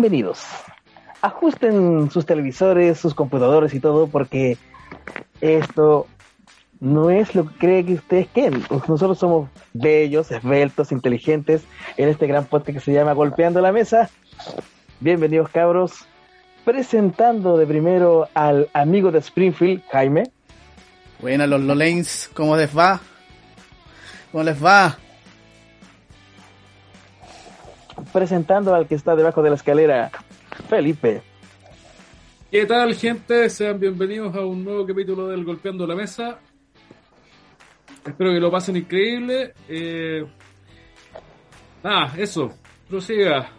bienvenidos. Ajusten sus televisores, sus computadores y todo, porque esto no es lo que creen que ustedes quieren. Nosotros somos bellos, esbeltos, inteligentes en este gran podcast que se llama Golpeando la Mesa. Bienvenidos, cabros. Presentando de primero al amigo de Springfield, Jaime. Buenas, los ¿cómo les va? ¿Cómo les va? Presentando al que está debajo de la escalera, Felipe. ¿Qué tal, gente? Sean bienvenidos a un nuevo capítulo del Golpeando la Mesa. Espero que lo pasen increíble. Eh... Ah, eso. Prosiga,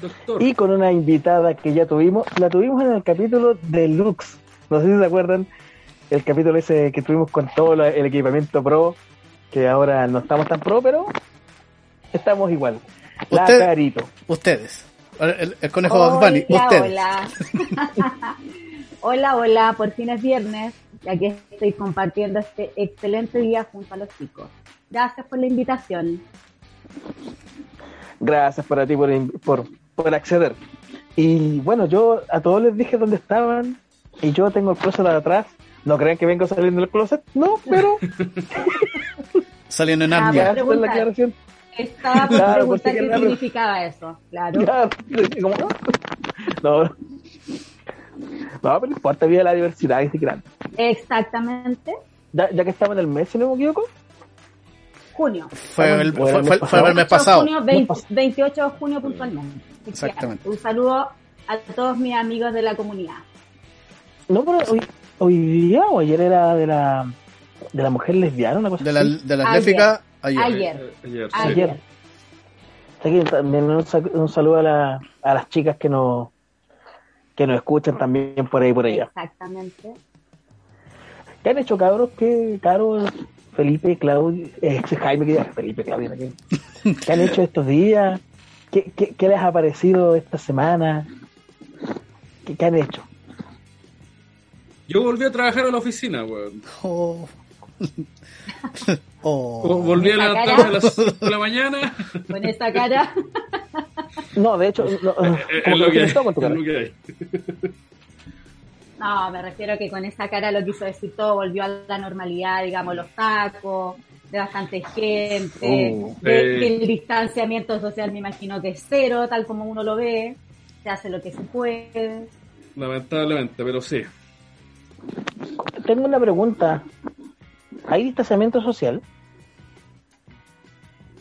doctor. Y con una invitada que ya tuvimos, la tuvimos en el capítulo de Lux. No sé si se acuerdan, el capítulo ese que tuvimos con todo el equipamiento pro, que ahora no estamos tan pro, pero estamos igual. La Usted- Carito. Ustedes. El, el conejo Bugs Bunny, Hola, ustedes. hola. hola, hola, por fin es viernes, ya que estoy compartiendo este excelente día junto a los chicos. Gracias por la invitación. Gracias para ti por, por, por acceder. Y bueno, yo a todos les dije dónde estaban y yo tengo el closet de atrás. No crean que vengo saliendo del closet, no, pero Saliendo en Ah, Narnia. Estaba por Claro, preguntar qué significaba eso, claro. Ya, como, no, no, pero no importa, viva la diversidad grande. Exactamente, Ya, ya que estamos en el mes, si no me equivoco, junio. Fue el, fue, el fue- fue el mes 28 de pasado. junio, 20 28 de junio puntualmente. Exactamente. Un saludo a todos mis amigos de la comunidad. no, pero hoy, hoy día o ayer era de la, de la mujer lesbiana, una cosa De la, así. de la. Ayer. Ayer. Ayer, sí. También un, sa- un saludo a, la- a las chicas que nos que nos escuchan también por ahí por allá. Exactamente. ¿Qué han hecho cabros? ¿Qué cabros? Felipe, Claudio, eh, Jaime, que ya- Felipe, Claudio, ¿qué, ¿qué han hecho estos días? ¿Qué, qué, qué les ha parecido esta semana? ¿Qué, qué han hecho? Yo volví a trabajar a la oficina, weón. Oh. Oh. Volví a levantarme a las 5 de la mañana. Con esa cara. No, de hecho, no, como Eh, que es lo que hay. con tu es cara. lo que hay. No, me refiero a que con esa cara lo quiso decir todo, volvió a la normalidad, digamos, los tacos, de bastante gente, Uh, de- eh. del distanciamiento social me imagino que es cero, tal como uno lo ve, se hace lo que se puede. Lamentablemente, pero sí. Tengo una pregunta. ¿Hay distanciamiento social?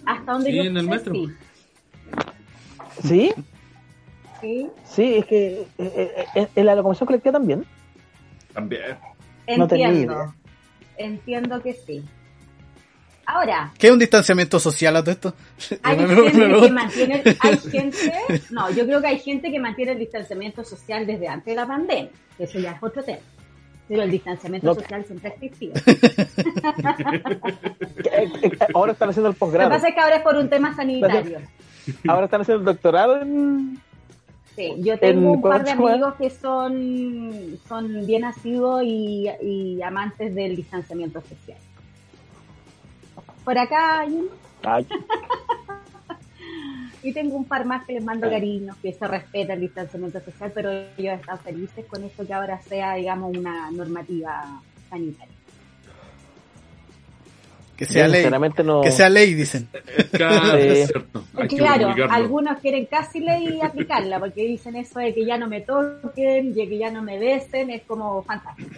Hasta donde Sí, yo en el metro. sí. ¿Sí? Sí, Sí, es que eh, eh, eh, en la locomoción colectiva también. También. No tenía entiendo. idea. Entiendo que sí. Ahora, ¿Qué es un distanciamiento social a todo esto? hay gente que mantiene, hay gente, no, yo creo que hay gente que mantiene el distanciamiento social desde antes de la pandemia, que eso ya es otro tema. Pero el distanciamiento No. social siempre ha existido. Eh, Ahora están haciendo el Lo que posgrado. pasa es que ahora es por un tema sanitario. Ahora están haciendo el doctorado en... Sí, yo tengo En- un par de amigos que son, son bien nacidos y, y amantes del distanciamiento social. Por acá hay uno, Ay, y tengo un par más que les mando cariños, que se respeta el distanciamiento social, pero ellos están felices con esto que ahora sea, digamos, una normativa sanitaria. Que sea ley. no... Que sea ley, dicen. Claro, Sí. es cierto. Claro, algunos quieren casi ley aplicarla, porque dicen eso de que ya no me toquen, de que ya no me besen, es como fantástico.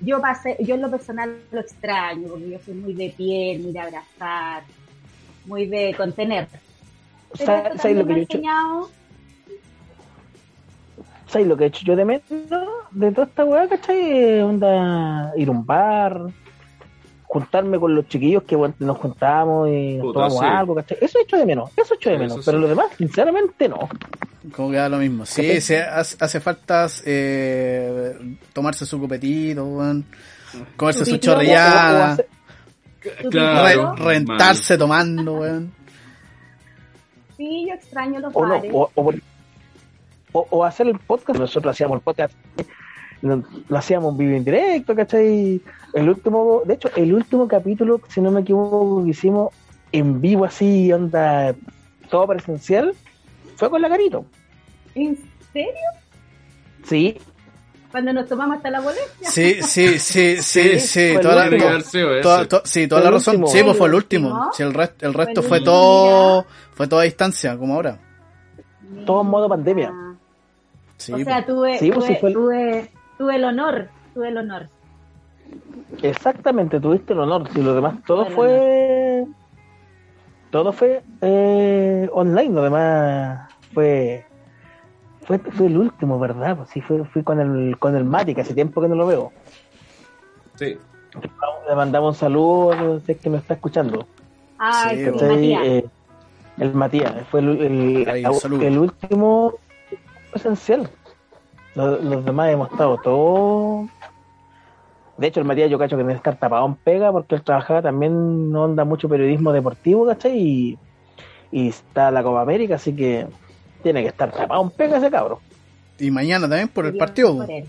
Yo pasé, yo en lo personal lo extraño, porque yo soy muy de piel, muy de abrazar, muy de contener. Pero ¿Sabes esto lo que me yo he hecho? enseñado, ¿Sabes lo que he hecho yo de menos de toda esta weá, cachai? Eh, Onda, ir a un bar, juntarme con los chiquillos que bueno, nos juntamos y nos Puta, tomamos sí. algo, cachai. Eso he hecho de menos, eso he hecho de Eso menos, sí. pero lo demás, sinceramente, no. Como que da lo mismo. Sí, se hace, hace falta eh, tomarse su copetito, weón. Comerse su chorrillada. Claro. rentarse tomando, weón. Sí, yo extraño los o, no, bares. o, o por- o- o hacer el podcast, nosotros hacíamos el podcast, lo, lo hacíamos en vivo en directo, ¿cachai? El último, de hecho, el último capítulo, si no me equivoco, que hicimos en vivo así, onda, todo presencial, fue con la Carito. ¿En serio? Sí, Cuando nos tomamos hasta la molestia. Sí, sí, sí, sí, sí, toda el la, sí, toda la razón. último. Sí, pues fue el ¿El último. Sí, el, resto el resto fue todo, fue toda a distancia, como ahora. todo en modo pandemia. Sí, o pues. sea, tuve, Sí, pues, tuve, sí fue el- tuve, tuve el honor, tuve el honor. Exactamente, tuviste el honor. Si lo demás, todo fue. Todo fue eh, online, lo demás fue. Fue, fue el último, ¿verdad? Pues sí, fue, fui con el, con el Mati, que hace tiempo que no lo veo. Sí. Le mandamos un saludo, sé que me está escuchando. Ay, Sí, pues. Eh, el Matías, fue el, el, último esencial. Los, los demás hemos estado todos. De hecho, el Matías yo cacho que debe estar tapado en pega porque él trabajaba también, no anda mucho periodismo deportivo, ¿cachai? Y, y está la Copa América, así que tiene que estar tapado en pega ese cabro. Y mañana también por el Bien partido. por él.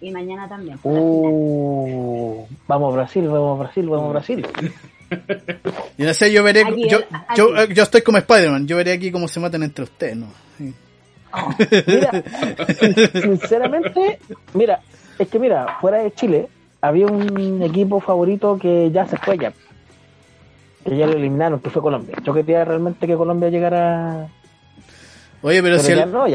Y mañana también. por. Uh, vamos Brasil, vamos Brasil, vamos Brasil. Y no sé, yo veré, Aquí, yo, aquí. yo, yo estoy como Spider-Man, yo veré aquí cómo se matan entre ustedes, ¿no? Sí. Mira, sin- sinceramente, mira, es que mira, fuera de Chile había un equipo favorito que ya se fue ya. Que ya lo eliminaron, que fue Colombia. Yo quería realmente que Colombia llegara. Oye, pero, Pero si el, no,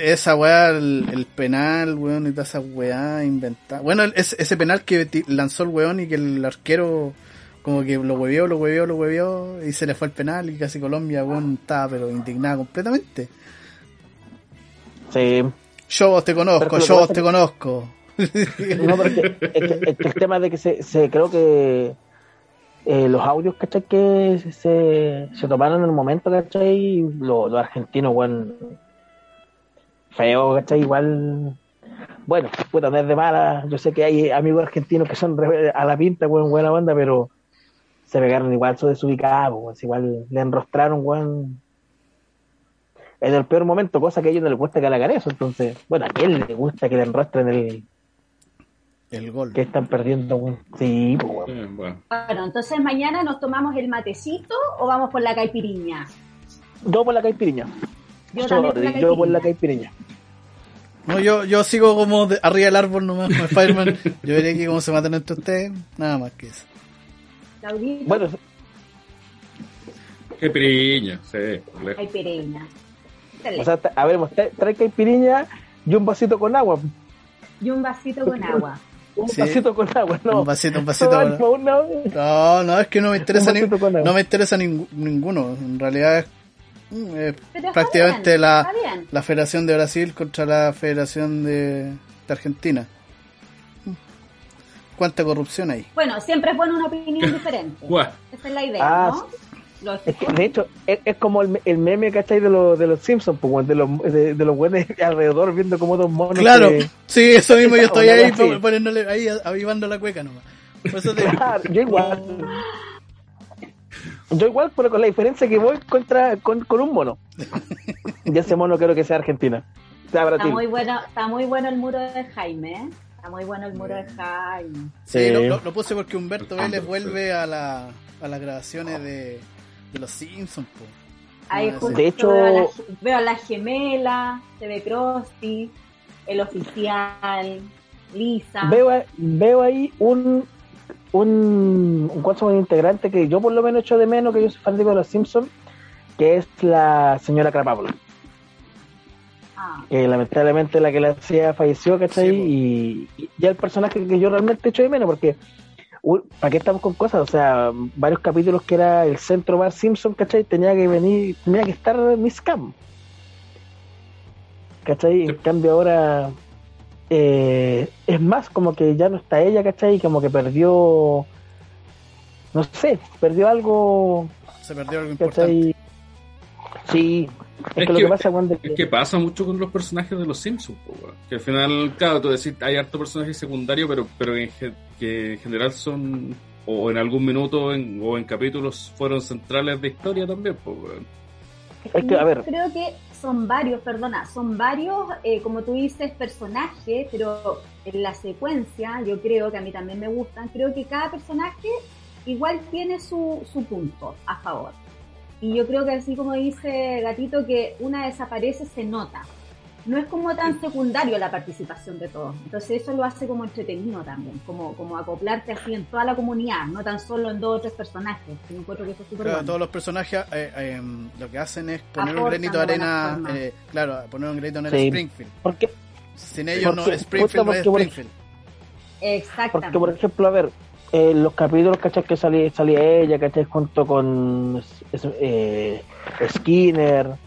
esa weá, el, penal, weón, y toda esa weá inventada. Bueno, ese, penal que lanzó el weón y que el arquero como que lo huevió, lo huevió, lo huevió y se le fue el penal y casi Colombia, weón, estaba pero indignada completamente. Sí. Yo vos te conozco, yo te conozco. No, pero es que, es que- es que el tema de que se, se creo que eh, los audios, ¿cachai? Que se, se tomaron en el momento, ¿cachai? Los, argentinos, weón, feo, ¿cachai? Igual, bueno, puta, no de mala. Yo sé que hay amigos argentinos que son a la pinta, weón, buena banda, pero se pegaron igual, son desubicados, weón, igual le enrostraron, weón. En el peor momento, cosa que a ellos no les gusta que le hagan eso, entonces, bueno, a quién le gusta que le enrostren el, El gol. que están perdiendo, weón. Sí, pues, weón. Eh, bueno. Bueno, entonces mañana nos tomamos el matecito o vamos por la caipiriña. Yo por la caipiriña. Yo también por la Sorry, yo por la caipiriña. caipiriña. No, yo, yo sigo como de- arriba del árbol nomás como Spider-Man. Yo veré aquí cómo se matan entre ustedes, nada más que eso. Bueno, Qué piriña, sí. caipiriña. O sea, a ver, trae caipiriña y un vasito con agua. y un vasito con agua. Un Sí. vasito con agua, no. Un vasito, un vasito. No, bueno. no, no. Es que no me interesa, ni- con agua. no me interesa ninguno. En realidad es mm, prácticamente bien, la, la Federación de Brasil contra la Federación de, de Argentina. Mm. ¿Cuánta corrupción hay? Bueno, siempre es bueno una opinión diferente. Esa es la idea, Ah, ¿no? Los- Es que, de hecho, es, es como el, el meme, ¿cachai? De, los de los Simpsons, pues, de los, de, de los güeyes alrededor viendo como dos monos. Claro, que- sí, eso mismo, yo estoy ahí poniéndole, ahí avivando la cueca nomás. Eso te. Claro, yo igual. Yo igual, pero con la diferencia que voy contra con, con un mono. Y ese mono quiero que sea Argentina. Sea Está muy bueno, está muy bueno el muro de Jaime, ¿eh? Está muy bueno el muro de Jaime. Sí, Sí. lo, lo- lo puse porque Humberto Vélez vuelve a, la, a las grabaciones de, de los Simpsons. po. Ahí Ah, De hecho- veo, a la, veo a la gemela, se ve Krusty, el oficial, Lisa. Veo, a- veo ahí un un, un, integrante que yo por lo menos echo de menos, que yo soy fanático de los Simpsons, que es la señora Crapábula. Ah, que lamentablemente la que la hacía falleció, ¿cachai? Sí, y, y ya el personaje que yo realmente echo de menos, porque ¿para qué estamos con cosas? O sea, varios capítulos que era el centro Bar Simpson, ¿cachai? Tenía que venir, tenía que estar Miss Cam. ¿Cachai? En cambio ahora eh, es más como que ya no está ella, ¿cachai? Como que perdió, no sé, perdió algo, Se perdió algo importante. ¿cachai? Sí, es, Es que, lo que- que pasa cuando... Es que pasa mucho con los personajes de los Simpsons, que al final, claro, tú decís, hay harto personaje secundario, pero, pero en ge- que en general son, o en algún minuto en- o en capítulos fueron centrales de historia también, po, weón. Es que, a ver, Creo que son varios, perdona, son varios, eh, como tú dices, personajes, pero en la secuencia, yo creo que a mí también me gustan, creo que cada personaje igual tiene su, su punto a favor. Y yo creo que así como dice Gatito, que una desaparece se nota. no es como tan secundario la participación de todos. Entonces eso lo hace como entretenido también, como, como acoplarte así en toda la comunidad, no tan solo en dos o tres personajes. Yo encuentro que eso es súper Claro, bueno. todos los personajes eh, eh, lo que hacen es poner un Aportan granito de arena, eh, claro, poner un granito de arena Sí. Springfield. Porque, Sin ellos no, Porque- Springfield no es Springfield. Exactamente. porque, por ejemplo, a ver, eh, los capítulos, ¿cachai? Que salía, salía ella, ¿cachai? Junto con eh, Skinner,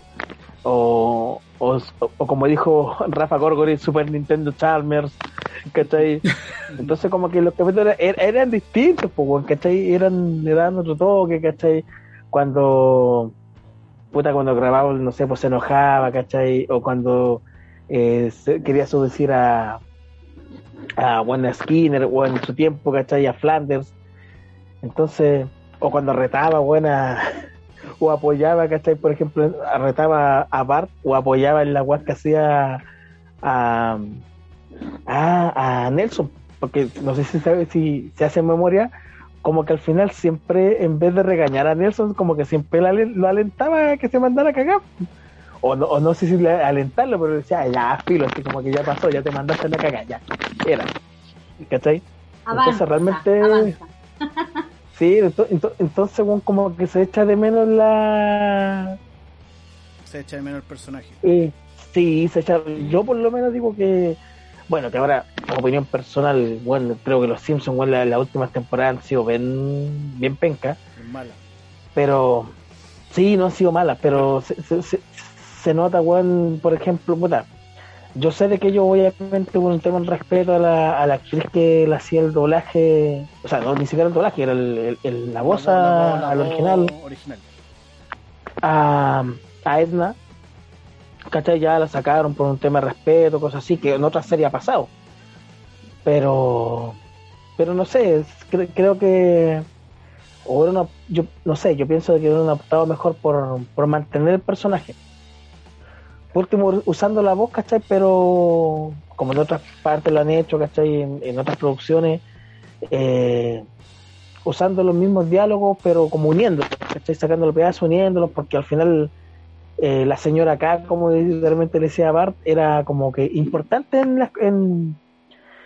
o, o, o como dijo Rafa Gorgori, Super Nintendo Chalmers, ¿cachai? Entonces, como que los capítulos er- eran distintos, pues, ¿cachai? Eran, le daban otro toque, ¿cachai? Cuando, puta, cuando grababa, no sé, pues se enojaba, ¿cachai? O cuando eh, quería seducir a a Wanda Skinner o en su tiempo, ¿cachai? A Flanders. Entonces, o cuando retaba, buena, o apoyaba, ¿cachai? Por ejemplo, retaba a Bart o apoyaba en la guas que hacía a, a, a Nelson, porque no sé si sabe si se hace memoria, como que al final siempre, en vez de regañar a Nelson, como que siempre lo alentaba a que se mandara a cagar. O no, o no sé si le- alentarlo, pero decía, ya, filo, así como que ya pasó, ya te mandaste a la cagada, ya, era. ¿Cachai? Avanza, entonces realmente- avanza. Sí, ento- ento- entonces weón, como que se echa de menos la... Se echa de menos el personaje. eh, sí, se echa... Yo por lo menos digo que... Bueno, que ahora, opinión personal, bueno, creo que los Simpsons, bueno, las, las últimas temporadas han sido bien, bien penca, Es mala. pero sí, no han sido malas, pero se, se, se- se nota, weón, por ejemplo, puta, yo sé de que yo obviamente con un tema de respeto a la, a la actriz que le hacía el doblaje, o sea, no, ni siquiera el doblaje, era el, el- el- la voz al original, original. a, a Edna, ¿cachai? Ya la sacaron por un tema de respeto, cosas así, que en otra serie ha pasado. Pero, pero no sé, cre- creo que, o era una- yo no sé, yo pienso que hubieran optado mejor por, por mantener el personaje. Por último, usando la voz, ¿cachai? Pero, como en otras partes lo han hecho, ¿cachai? En, en otras producciones, eh, usando los mismos diálogos, pero como uniéndolos, ¿cachai? Sacando los pedazos, uniéndolos, porque al final eh, la señora acá, como realmente le decía Bart, era como que importante en la, en,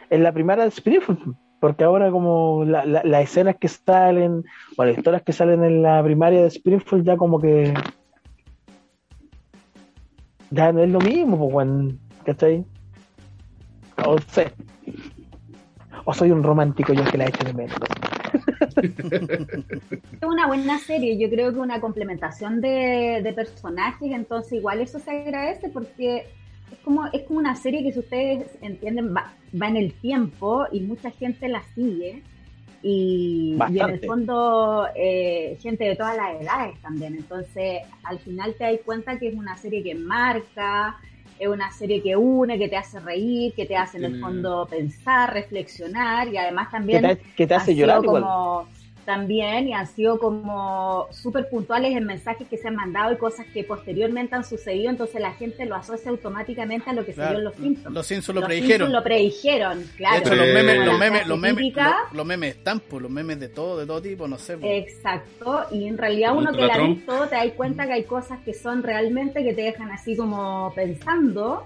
en la primera de Springfield, porque ahora como la- la- las escenas que salen, o las historias que salen en la primaria de Springfield, ya como que ya no es lo mismo, pues, weón, ¿cachai? O sé. O soy un romántico yo que la he hecho de menos. Es una buena serie, yo creo que una complementación de, de personajes, entonces igual eso se agradece porque es como, es como una serie que si ustedes entienden va, va en el tiempo y mucha gente la sigue y, y en el fondo eh, gente de todas las edades también, entonces al final te das cuenta que es una serie que marca, es una serie que une, que te hace reír, que te hace en el Tiene- fondo pensar, reflexionar y además Que también te, que te hace llorar igual. También y han sido como súper puntuales en mensajes que se han mandado y cosas que posteriormente han sucedido, entonces la gente lo asocia automáticamente a lo que se Claro, vio en los Simpsons. Los Simpsons lo Los predijeron. Simpsons lo predijeron, claro. de hecho, los memes, los memes, los memes, los, los memes están, pues, los memes de todo, de todo tipo, no sé. pues. Exacto, y en realidad uno que la ha visto te das cuenta que hay cosas que son realmente que te dejan así como pensando.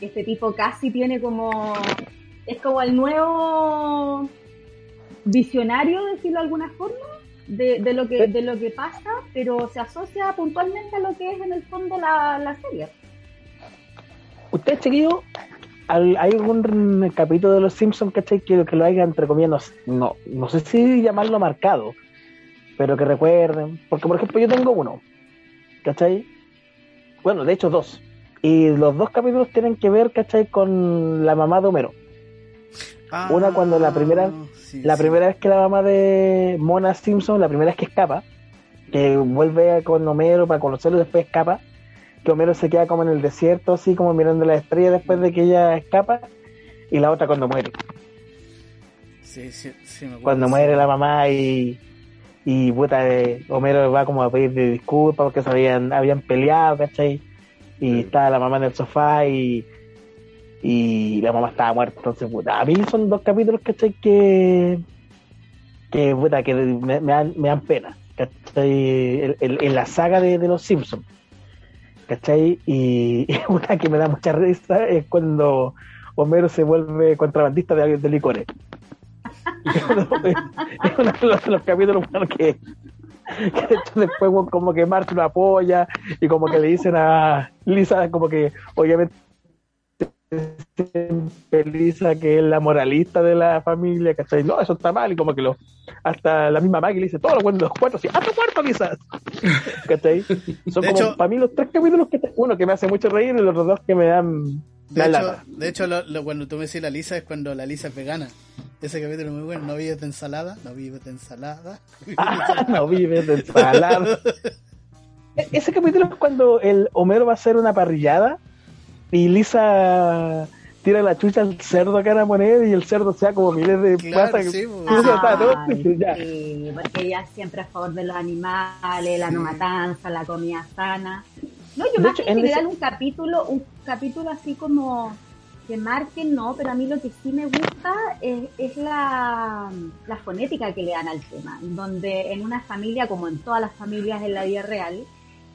Este tipo casi tiene como. Es como el nuevo visionario, decirlo de alguna forma, de, de lo, que, de lo que pasa, pero se asocia puntualmente a lo que es en el fondo la, la serie. ¿Usted, chiquillo, al- hay algún capítulo de Los Simpsons ¿cachai? que, que lo haya, entre comillas, no, no, no sé si llamarlo marcado, pero que recuerden? Porque, por ejemplo, yo tengo uno, ¿cachai? Bueno, de hecho, dos. Y los dos capítulos tienen que ver, ¿cachai? Con la mamá de Homero. Una cuando la primera- sí, La sí. primera vez que la mamá de Mona Simpson, la primera vez que escapa, que vuelve con Homero para conocerlo y después escapa, que Homero se queda como en el desierto, así como mirando las estrellas después de que ella escapa, y la otra cuando muere. Sí, sí, sí, me acuerdo, Cuando muere la mamá y, y puta, eh, Homero va como a pedir disculpas porque se habían, habían peleado, ¿cachai? Y Sí. estaba la mamá en el sofá y, y la mamá estaba muerta. Entonces, puta, a mí son dos capítulos, ¿cachai? Que, que puta, que me, dan, me dan pena, ¿cachai? En, la saga de, de los Simpsons. ¿cachai? Y, y una que me da mucha risa es cuando Homero se vuelve contrabandista de, de licores. es uno de los, capítulos bueno, que, que después como que Mark lo apoya y como que le dicen a Lisa como que obviamente Lisa que es la moralista de la familia, ¿cachai? No, eso está mal y como que lo hasta la misma Maggie le dice todos los buenos los cuatro así, ¡a tu cuarto Lisa! ¿cachai? Son De como hecho- para mí los tres capítulos que te- uno que me hace mucho reír y los otros dos que me dan De hecho, lata. de hecho lo- lo- cuando tú me decís la Lisa es cuando la Lisa es vegana. Ese capítulo es muy bueno. No vives de ensalada, no vives de ensalada. Ah, no vives de ensalada. E- Ese capítulo es cuando el Homero va a hacer una parrillada y Lisa tira la chucha al cerdo a cara moneda y el cerdo se da como miles de Claro, patas. sí, pues. Ya. sí, porque ella siempre a favor de los animales, la no matanza, la comida sana. No, yo De más hecho, que en en ese- general un capítulo, un capítulo así como que marque, no, pero a mí lo que sí me gusta es, es la, la fonética que le dan al tema, donde en una familia, como en todas las familias en la vida real,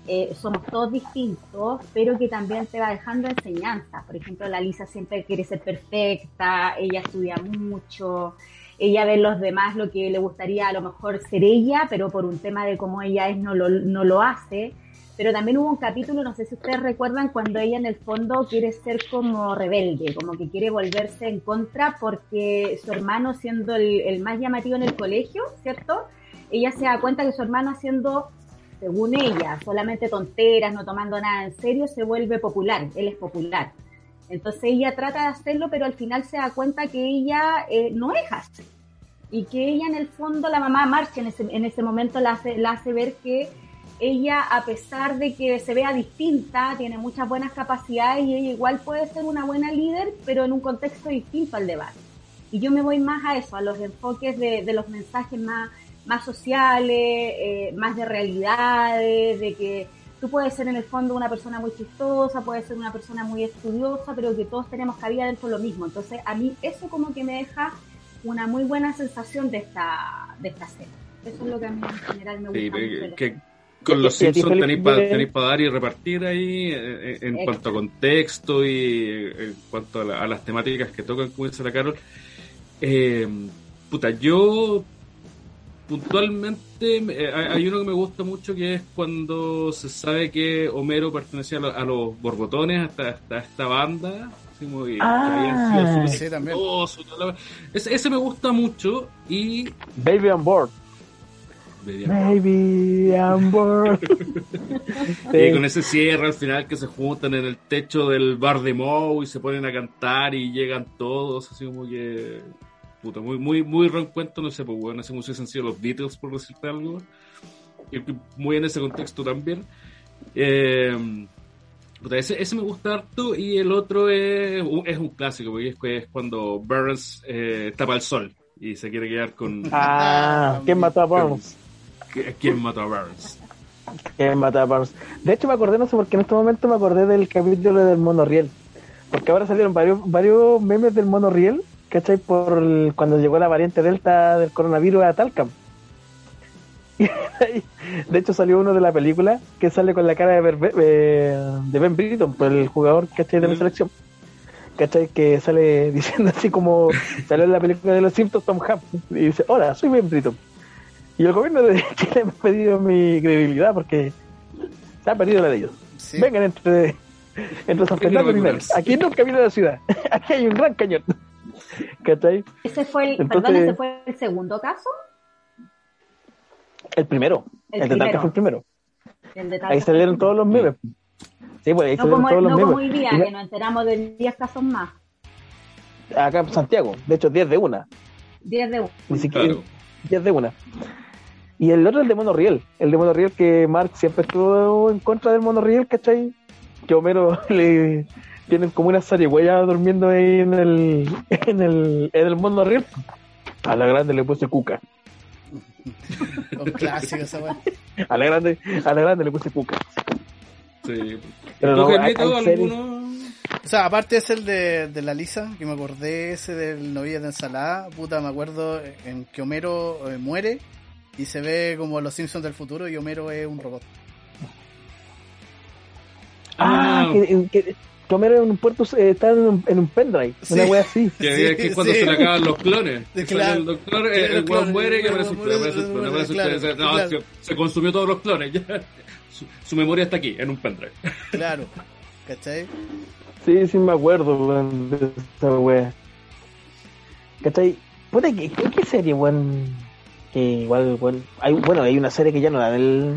eh, somos todos distintos, pero que también te va dejando enseñanzas. Por ejemplo, la Lisa siempre quiere ser perfecta, ella estudia mucho, ella ve en los demás lo que le gustaría a lo mejor ser ella, pero por un tema de cómo ella es no lo, no lo hace. Pero también hubo un capítulo, no sé si ustedes recuerdan, cuando ella en el fondo quiere ser como rebelde, como que quiere volverse en contra porque su hermano siendo el, el más llamativo en el colegio, ¿cierto? Ella se da cuenta que su hermano haciendo, según ella, solamente tonteras, no tomando nada en serio, se vuelve popular, él es popular. Entonces ella trata de hacerlo, pero al final se da cuenta que ella eh, no es así. Y que ella en el fondo, la mamá Marcha en ese, en ese momento la hace, la hace ver que ella, a pesar de que se vea distinta, tiene muchas buenas capacidades y ella igual puede ser una buena líder, pero en un contexto distinto al debate. Y yo me voy más a eso, a los enfoques de los mensajes más, más sociales, eh, más de realidades, de que tú puedes ser en el fondo una persona muy chistosa, puedes ser una persona muy estudiosa, pero que todos tenemos cabida dentro de lo mismo. Entonces, a mí eso como que me deja una muy buena sensación de esta, de esta serie. Eso es lo que a mí en general me gusta Sí, mucho. que, con los Simpsons tenéis para dar y repartir ahí eh, eh, en Exacto. cuanto a contexto y eh, en cuanto a, la- a las temáticas que tocan, como dice la Carol. Eh, puta, yo puntualmente eh, hay hay uno que me gusta mucho que es cuando se sabe que Homero pertenecía a, lo- a los borbotones hasta, hasta esta banda así como que, que habían sido Ah, sí, también. la- ese, ese me gusta mucho y Baby on board. Baby on board. Y con ese cierre al final que se juntan en el techo del bar de Moe y se ponen a cantar y llegan todos, así como que. Puta, muy, muy, muy reencuentro, no sé, pues bueno, si hubiesen sido los Beatles, por decirte algo. Y muy en ese contexto también. Eh, ese, ese me gusta harto y el otro es, es un clásico, porque es, es cuando Burns eh, tapa el sol y se quiere quedar con. Ah, ¿quién mató a Burns? ¿Quién mató a Burns? ¿Quién mató a Burns? De hecho, me acordé, no sé por qué en este momento me acordé del capítulo del monorriel. Porque ahora salieron varios, varios memes del monorriel, ¿cachai? Por el- cuando llegó la variante Delta del coronavirus a ahí, de hecho, salió uno de la película que sale con la cara de, Berbe- eh, de Ben Britton, por el jugador, ¿cachai? De la Mm. selección. ¿Cachai? Que sale diciendo así como salió en la película de los Simpsons Tom Hanks y dice, hola, soy Ben Britton. Y el gobierno de Chile me ha pedido mi credibilidad porque se ha perdido la de ellos. Sí. Vengan entre, entre San Fernando y. Aquí nunca viene la ciudad. Aquí hay un gran cañón. ¿Cachai? Ese fue el, Entonces- perdón, ese fue el segundo caso. El primero. El El, de Talca primero. fue el primero. El de Ahí salieron todos los memes. Sí, pues ahí No salieron como, todos los no memes. como hoy día, Y que nos enteramos de 10 casos más. Acá en Santiago. De hecho, 10 de una. 10 de uno. Ni siquiera Claro. 10 de una. Y el otro es el de Monorriel. El de Monorriel que Mark siempre estuvo en contra del Monorriel, ¿cachai? Que Homero le tienen como una zarigüeya durmiendo ahí en el, en el, en el Monorriel. A la grande le puse cuca. Un clásico esa weá. A la grande, a la grande le puse cuca. Sí. Pero ¿Tú, no, hay series- alguno? O sea, aparte es el de, de la Lisa, que me acordé ese del novilla de ensalada, puta, me acuerdo en que Homero eh, muere y se ve como los Simpsons del futuro y Homero es un robot. Ah. que, que Homero en un puerto eh, está en un, en un pendrive, Sí. una wea así. Que, Sí, que cuando sí. se le acaban los clones. Claro. El doctor, Sí, el, el weón muere y aparece un se, consumió todos los clones. Ya. Su, su memoria está aquí, en un pendrive. Claro. ¿Cachai? Sí, sí me acuerdo, weón, de esa wea. ¿Cachai? Puta, ¿qué, qué, qué serie, weón? Que igual, weón. Hay, bueno, hay una serie que ya no da en, el-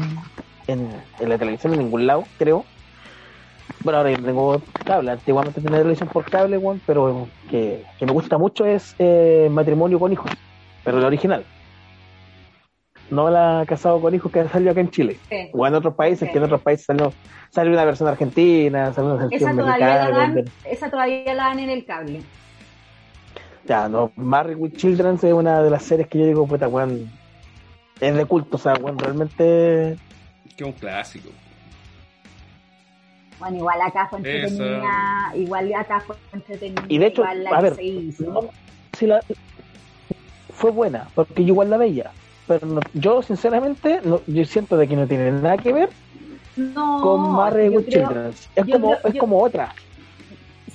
en, en la televisión en ningún lado, creo. Bueno, ahora yo tengo cable, antiguamente tenía televisión por cable, weón, pero que, que me gusta mucho es eh, Matrimonio con Hijos, pero la original. No la Casado con Hijos que salió acá en Chile. Sí. O en otros países, que en otros países salió, salió una versión argentina, salió una versión Esa todavía, la dan, esa todavía la dan en el cable. Ya, no, Married with Children es una de las series que yo digo, puta, weón, es de culto, o sea, weón, realmente... Que un clásico. Bueno, igual acá fue entretenida, igual acá fue entretenida, Y de hecho, igual la a que ver, se hizo. no, si la, fue buena, porque yo igual la veía, pero no- yo sinceramente, no, yo siento de que no tiene nada que ver No, con yo with creo- Children, es yo como, creo- es yo- como otra.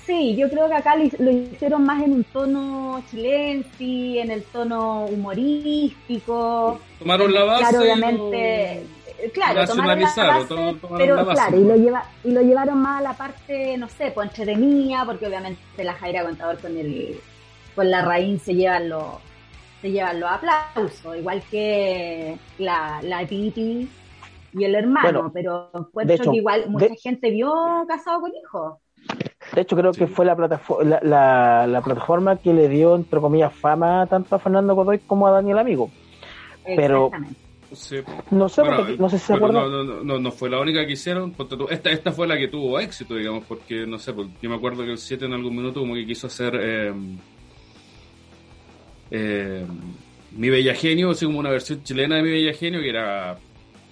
Sí, yo creo que acá lo, lo hicieron más en un tono chilense, en el tono humorístico. Tomaron la base. Claro, y obviamente, claro, tomaron la base, tomaron pero la base. claro, y lo, lleva, y lo llevaron más a la parte, no sé, pues entretenida, porque obviamente la Jaira Contador con el con la raíz se llevan los se llevan los aplausos, igual que la, la Titi y el hermano, Bueno, pero encuentro hecho, que igual mucha de- gente vio casado con hijos. De hecho, creo que fue la, plataforma la, la, la plataforma que le dio, entre comillas, fama tanto a Fernando Godoy como a Daniel Amigo. Pero- No sé, Bueno, porque- no sé si se acuerdan. no, no, no, no fue la única que hicieron. Esta, esta fue la que tuvo éxito, digamos, porque no sé, pues, yo me acuerdo que el 7 en algún minuto como que quiso hacer eh, eh, Mi Bella Genio, así como una versión chilena de Mi Bella Genio que era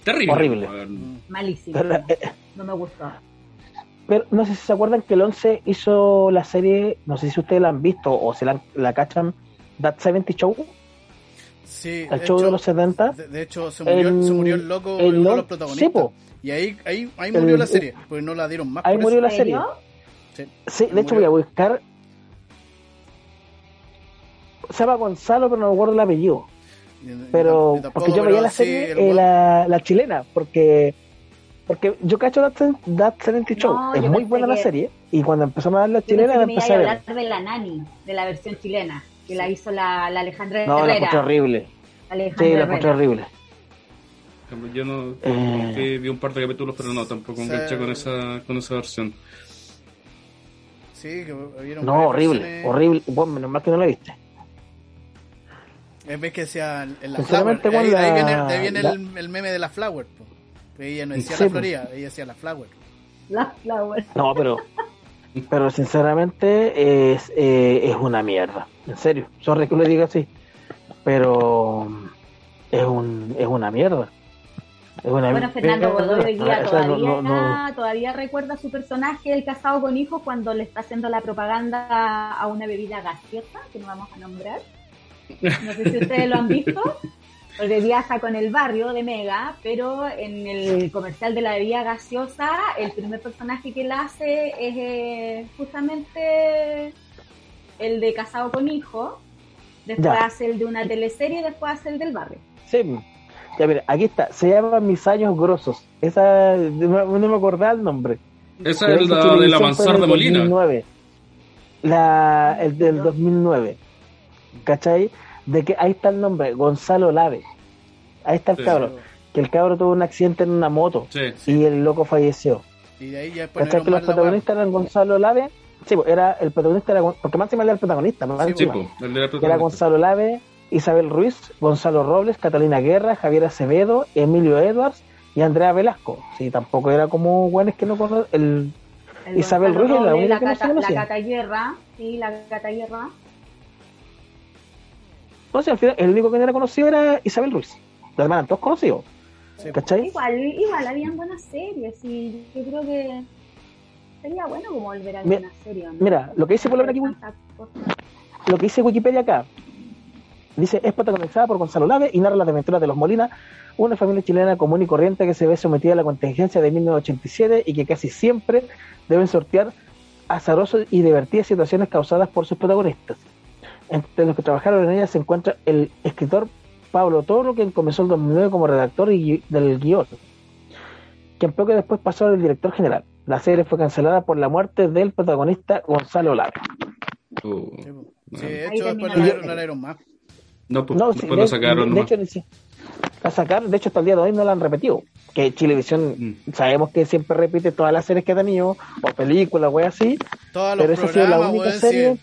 terrible. Horrible. weón. Malísimo. Pero, eh, No me gustó. Pero no sé si se acuerdan que el 11 hizo la serie, no sé si ustedes la han visto o se la, la cachan, That 70 Show, Sí. el de show hecho- de los 70. De, de hecho, se murió, El- se murió el loco, el uno de los protagonistas. sí, y ahí, ahí, ahí El- murió la serie, pues no la dieron más. Ahí por murió eso. la serie. Sí. Sí, de hecho voy a buscar. Se llama Gonzalo, pero no me acuerdo el apellido. Pero, tampoco, porque yo pero veía la serie, eh, la, la chilena, porque porque yo cacho That, That 70 Show. No, es muy buena la serie. Y cuando empezamos a dar la Yo chilena, pensé la que me empecé iba a a ver. hablar de la Nani, de la versión chilena, que la hizo la, la Alejandra No, la Herrera. encontré horrible. Alejandra Sí, la encontré horrible. Yo no Eh. vi, vi un par de capítulos, pero no, tampoco enganché con esa, con esa versión. Sí, que hubieron No, horrible, versiones. horrible. Bueno, menos mal que no la viste. Es ves que decía en la Flower. Sinceramente, Ahí, la- viene, ahí viene la- el, el meme de la Flower. po. Pues ella no decía Sí, la. Florida, ella decía la Flower. La Flower. No, pero pero sinceramente es, eh, es una mierda. En serio. Sorry que lo diga así. Pero es, un, es una mierda. Es una Bueno, Fernando. Godoy hoy día no- todavía, no- no- todavía recuerda su personaje, el casado con hijos, cuando le está haciendo la propaganda a una bebida gaseosa, que no vamos a nombrar. No sé si ustedes lo han visto, porque viaja con el barrio de Mega, pero en el comercial de la bebida gaseosa, el primer personaje que él hace es eh, justamente el de casado con hijos, después Ya. hace el de una teleserie y después hace el del barrio. Sí. Ya mira, aquí está. Se llama Mis años grosos. Esa no, no me acordaba el nombre. Esa Pero es la de la mansarda Molina. 2009. La, el del 2009. ¿Cachai? De que ahí está el nombre, Gonzalo Lave. Ahí está el Sí. cabro. Que el cabro tuvo un accidente en una moto Sí. y el loco falleció. Y de ahí ya después. Que los protagonistas eran Gonzalo Lave. Sí, pues, era el protagonista era porque más encima era el protagonista, más Sí, Sí, encima. po, el de la Era. Gonzalo Lave, Isabel Ruiz, Gonzalo Robles, Catalina Guerra, Javier Acevedo, Emilio Edwards y Andrea Velasco. Sí, tampoco era como buenos que no conocen el El Isabel Gonzalo Ruiz es la Robles, única que no cata, se la. Cata Guerra, sí, la Cata Guerra. No sé, al final el único que no era conocido era Isabel Ruiz. Demás eran todos conocidos. ¿Cachai? Igual, igual habían buenas series y yo creo que sería bueno como volver a ver Mira, una serie. ¿no? Mira, lo que dice por lo aquí, lo que dice Wikipedia acá, dice, es protagonizada por Gonzalo Lave y narra las aventuras de los Molina, una familia chilena común y corriente que se ve sometida a la contingencia de 1987 y que casi siempre deben sortear azarosas y divertidas situaciones causadas por sus protagonistas. Entre los que trabajaron en ella se encuentra el escritor Pablo Toro, quien comenzó en 2009 como redactor y, del guion, quien poco después pasó al director general. La serie fue cancelada por la muerte del protagonista Gonzalo Lara. Uh, Sí, de hecho, después no dieron más. No, pues, No, sí, después de, lo sacaron. de hecho, ni si- la sacaron, de hecho, hasta el día de hoy no la han repetido. Que Chilevisión, Mm. sabemos que siempre repite todas las series que ha tenido, o películas, wey, así, Todos los pero esa ha sido la programas, única serie. sí.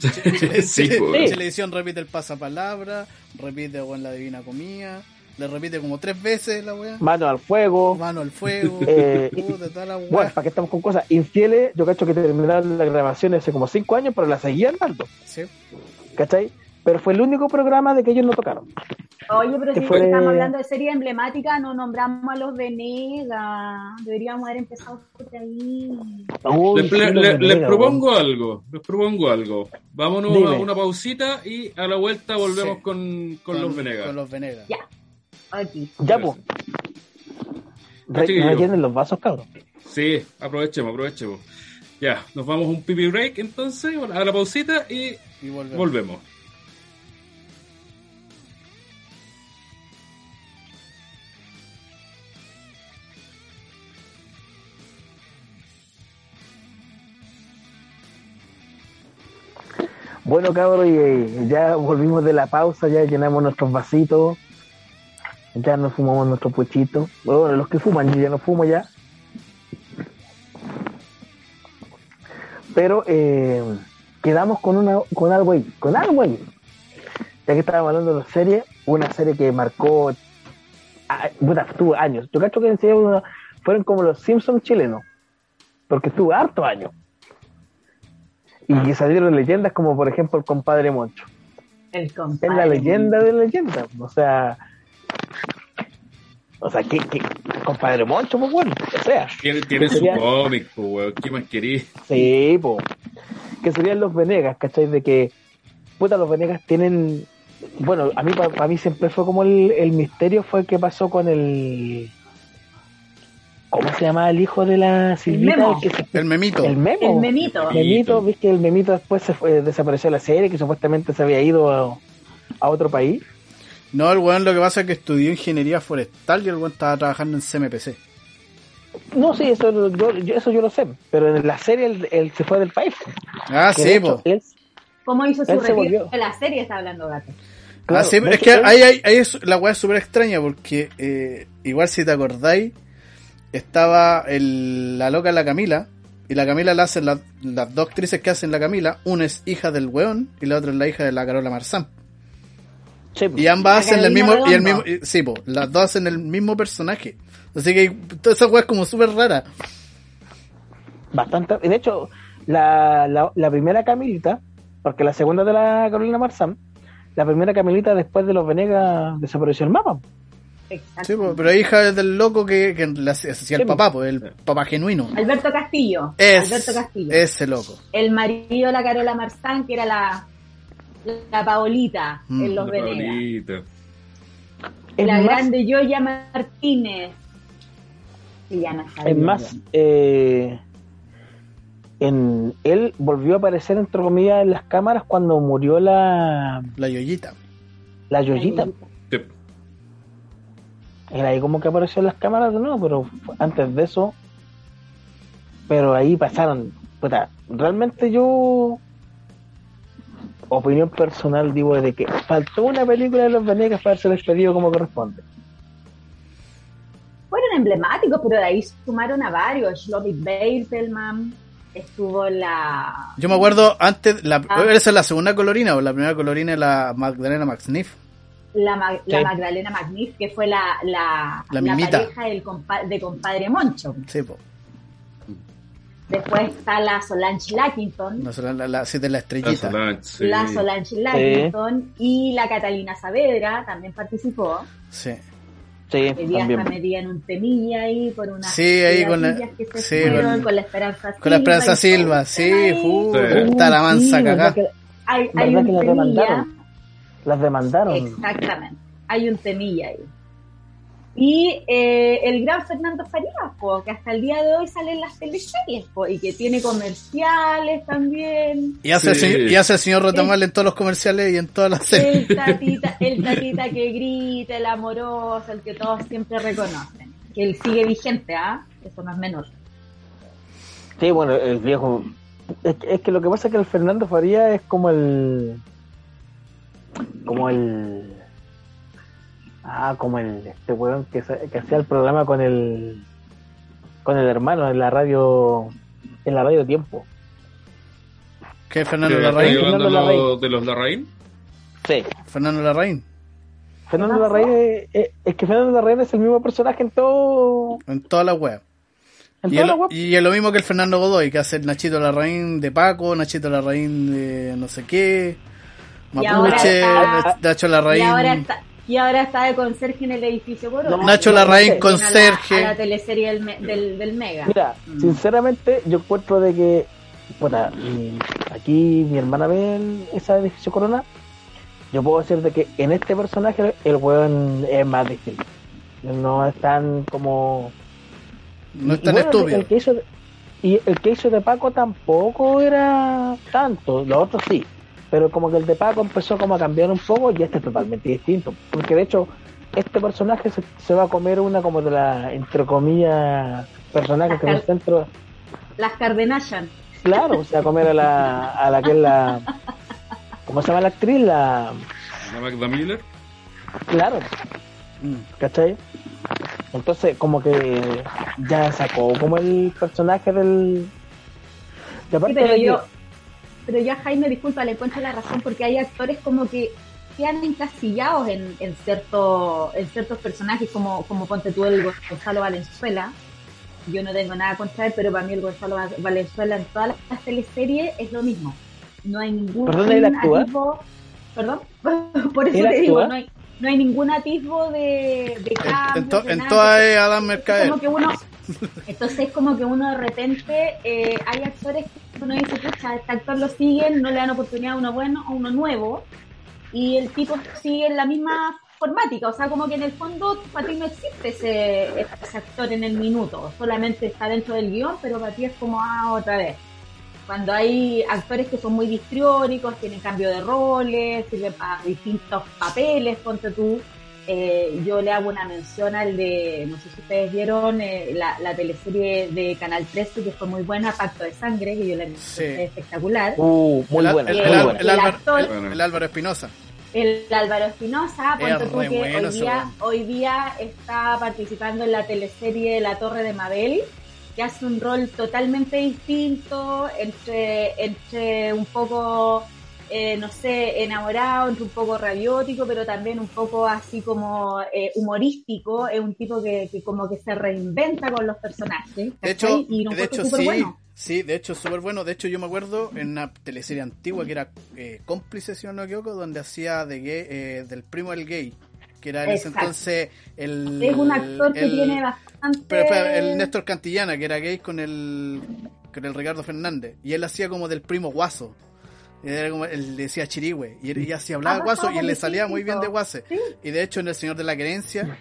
Sí, Chile- pues. Televisión repite el pasapalabra, repite weón, la divina comida, le repite como tres veces la weá. Mano al fuego. Mano al fuego, Eh, puta, toda la weá. Bueno, para que estamos con cosas infieles, yo cacho que terminaron la grabación hace como cinco años, pero la seguían dando, Sí. ¿cachai? Pero fue el único programa de que ellos no tocaron. Oye, pero Que si fue- estamos hablando de serie emblemática, no nombramos a los Venegas. Deberíamos haber empezado por ahí. Uy, Les, le- propongo algo, les propongo algo. Vámonos Dime. a una pausita y a la vuelta volvemos Sí. con, con, los Venegas. Con los Venegas. Ya. Aquí. Ya, pues. Rellenen los vasos, cabrón. Sí, aprovechemos, aprovechemos. Ya, nos vamos a un pipi break entonces, a la pausita y Y volvemos. volvemos. Bueno, cabrón, y eh, ya volvimos de la pausa, ya llenamos nuestros vasitos, ya nos fumamos nuestro puchito. Bueno, los que fuman, yo ya no fumo ya. Pero eh, quedamos con una con algo ahí, con algo ahí. Ya que estábamos hablando de la serie, una serie que marcó, ah, puta, estuvo años. Yo cacho que fueron como los Simpsons chilenos, porque estuvo harto años. Y que salieron leyendas como por ejemplo el compadre Moncho. El Es compadre. la leyenda de leyendas. O sea. O sea, que, que compadre Moncho, pues bueno. O sea, Tiene, tiene su Sería- cómic, pues, weón. ¿Qué más querís? sí, po. Que serían los Venegas, ¿cachai? De que, puta, los Venegas tienen. Bueno, a mí, para mí siempre fue como el, el misterio fue qué pasó con el. ¿Cómo se llamaba el hijo de la Silvita? Memo. que se- El memito. el memo. El memito. Memito, viste que el memito después se fue, desapareció de la serie, que supuestamente se había ido a, a otro país. No, el weón lo que pasa es que estudió ingeniería forestal y el weón estaba trabajando en CMPC. No, sí, eso yo, yo- eso yo lo sé, pero en la serie él, él se fue del país. Ah, sí, po. él- ¿Cómo hizo su volvió. de la serie? Está hablando gato. claro, ah, sí, es que ahí, ahí- ahí es- la weá es súper extraña porque eh, igual si te acordáis, estaba el- la loca la Camila y la Camila la hacen la- las dos actrices que hacen la Camila, una es hija del weón y la otra es la hija de la Carola Marzán. sí, Y ambas hacen el mismo, y el mismo, y- sí, po, las dos hacen el mismo personaje. Así que toda esa weá es como súper rara. bastante. De hecho, la, la, la primera Camilita, porque la segunda de la Carolina Marzán, la primera Camilita después de los Venegas desapareció el mapa. Exacto. Sí, pero es hija del loco que, que hacía el papá, pues, el papá genuino. Alberto Castillo. Es, Alberto Castillo. ese loco. El marido de la Carola Marzán, que era la, la Paolita Mm. en Los La Venegas. La más, grande Yoya Martínez. Es más eh, en, él volvió a aparecer, entre comillas, en las cámaras cuando murió la, La yoyita. la Yoyita. Era ahí como que apareció en las cámaras de nuevo, pero antes de eso. Pero ahí pasaron. puta, realmente yo. Opinión personal, digo, de que faltó una película de los Venegas para haberse despedido como corresponde. Fueron emblemáticos, pero de ahí sumaron a varios. Shlomi Beitelman, estuvo la... Yo me acuerdo antes, la, Ah. esa es la segunda colorina, o la primera colorina es la Magdalena Maxniff. La, Ma- la Sí. Magdalena Magnif, que fue la, la, La mimita. pareja del compa- de compadre Moncho. Sí, po. Después está la Solange Lackington, la, la, la, sí, de la La estrellita. Solange, sí. la Solange Lackington y la Catalina Saavedra también participó. Sí. Sí, Hoy día está también. metida en un temilla ahí por unas Sí, ahí con la- que se sí, fueron, con- con, la Esperanza Con la Esperanza Silva, sí, ahí. fu, Sí. está la mansa Sí, cagá. ¿verdad que- Hay, hay ¿Verdad un que la temilla? Las demandaron. Exactamente. Hay un temilla ahí. Y eh, el gran Fernando Farías, po, que hasta el día de hoy sale en las teleseries, po, y que tiene comerciales también. Y hace, Sí. el, y hace el señor Rotamal en todos los comerciales y en todas las series. El tatita, el tatita que grita, el amoroso, el que todos siempre reconocen. Que él sigue vigente, ¿ah? Eso no es menor. Sí, bueno, el viejo. Es que, es que lo que pasa es que el Fernando Faría es como el. Como el. Ah, como el. Este weón que, que hacía el programa con el. Con el hermano en la radio. En la radio Tiempo. Que Fernando ¿Que está Larraín. Fernando de los Larraín? Sí. Fernando Larraín. Fernando ¿Qué? Larraín es, es- es que Fernando Larraín es el mismo personaje en todo. En web. Y toda la web. y es lo mismo que el Fernando Godoy, que hace el Nachito Larraín de Paco, Nachito Larraín de no sé qué, Y ahora Mapuche, está- Y ahora está, y ahora está de conserje en el edificio Corona. No, Nacho Larraín, conserje. A la, a la teleserie del, me- del, del Mega. Mira, Mm. sinceramente, yo encuentro de que, mi- aquí mi hermana ve el- esa edificio Corona. Yo puedo decir de que en este personaje el weón es más distinto. No es tan como. No es y tan bueno, estúpido. El que hizo de- y el que hizo de Paco tampoco era tanto, los otros sí. Pero como que el de Paco empezó como a cambiar un poco y este es totalmente distinto. Porque de hecho, este personaje se, se va a comer una como de la, entre comillas, personajes que en el centro. Las Cardenashan. Claro, se va a comer a la, a la que es la. ¿Cómo se llama la actriz? La. ¿La Magda Miller? Claro, Mm. ¿cachai? Entonces, como que ya sacó como el personaje del. Y Sí, aparte pero de que- yo, pero ya Jaime, disculpa, le encuentro la razón porque hay actores como que quedan encasillados en, en, cierto, en ciertos personajes, como, como ponte tú el Gonzalo Valenzuela. Yo no tengo nada contra él, pero para mí el Gonzalo Va- Valenzuela en todas las teleseries es lo mismo. No hay ningún ¿Por dónde él actúa? atisbo. ¿Perdón? Por eso ¿Él te digo, no hay, no hay ningún atisbo de, de En, to- de en nada. todas es Adam Es Mercader. como que uno, entonces es como que uno de repente eh, hay actores que uno dice, pucha, este actor lo siguen, no le dan oportunidad a uno bueno, a uno nuevo, y el tipo sigue en la misma formática, o sea, como que en el fondo para ti no existe ese, ese actor en el minuto, solamente está dentro del guion, pero para ti es como, ah, otra vez. Cuando hay actores que son muy distriónicos, tienen cambio de roles, sirven para distintos papeles, ponte tú, eh, yo le hago una mención al de, no sé si ustedes vieron eh, la, la teleserie de Canal 13 que fue muy buena, Pacto de Sangre, que yo la Sí. espectacular. Uh, muy el, buena, el- muy el- buena. el Álvaro- actor- el- el Álvaro Espinosa. El Álvaro Espinosa, Es tú que bueno hoy día, hoy día está participando en la teleserie La Torre de Mabel, que hace un rol totalmente distinto, entre, entre un poco, eh, no sé, enamorado, entre un poco rabiótico, pero también un poco así como eh, humorístico. Es un tipo que, que como que se reinventa con los personajes. De hecho, y de hecho sí, bueno. sí, de hecho súper bueno. De hecho yo me acuerdo en una teleserie antigua que era eh, cómplice, si no me equivoco, donde hacía de gay, eh, del primo del gay, que era en ese entonces el... Es un actor que tiene bastante... Pero, el Néstor Cantillana, que era gay con el, con el Ricardo Fernández, y él hacía como del primo guaso. Y Era como, él decía chirigüe, y, él- y así hablaba Ah, guaso, y le salía muy bien de guase. Sí. Y de hecho en El Señor de la Querencia,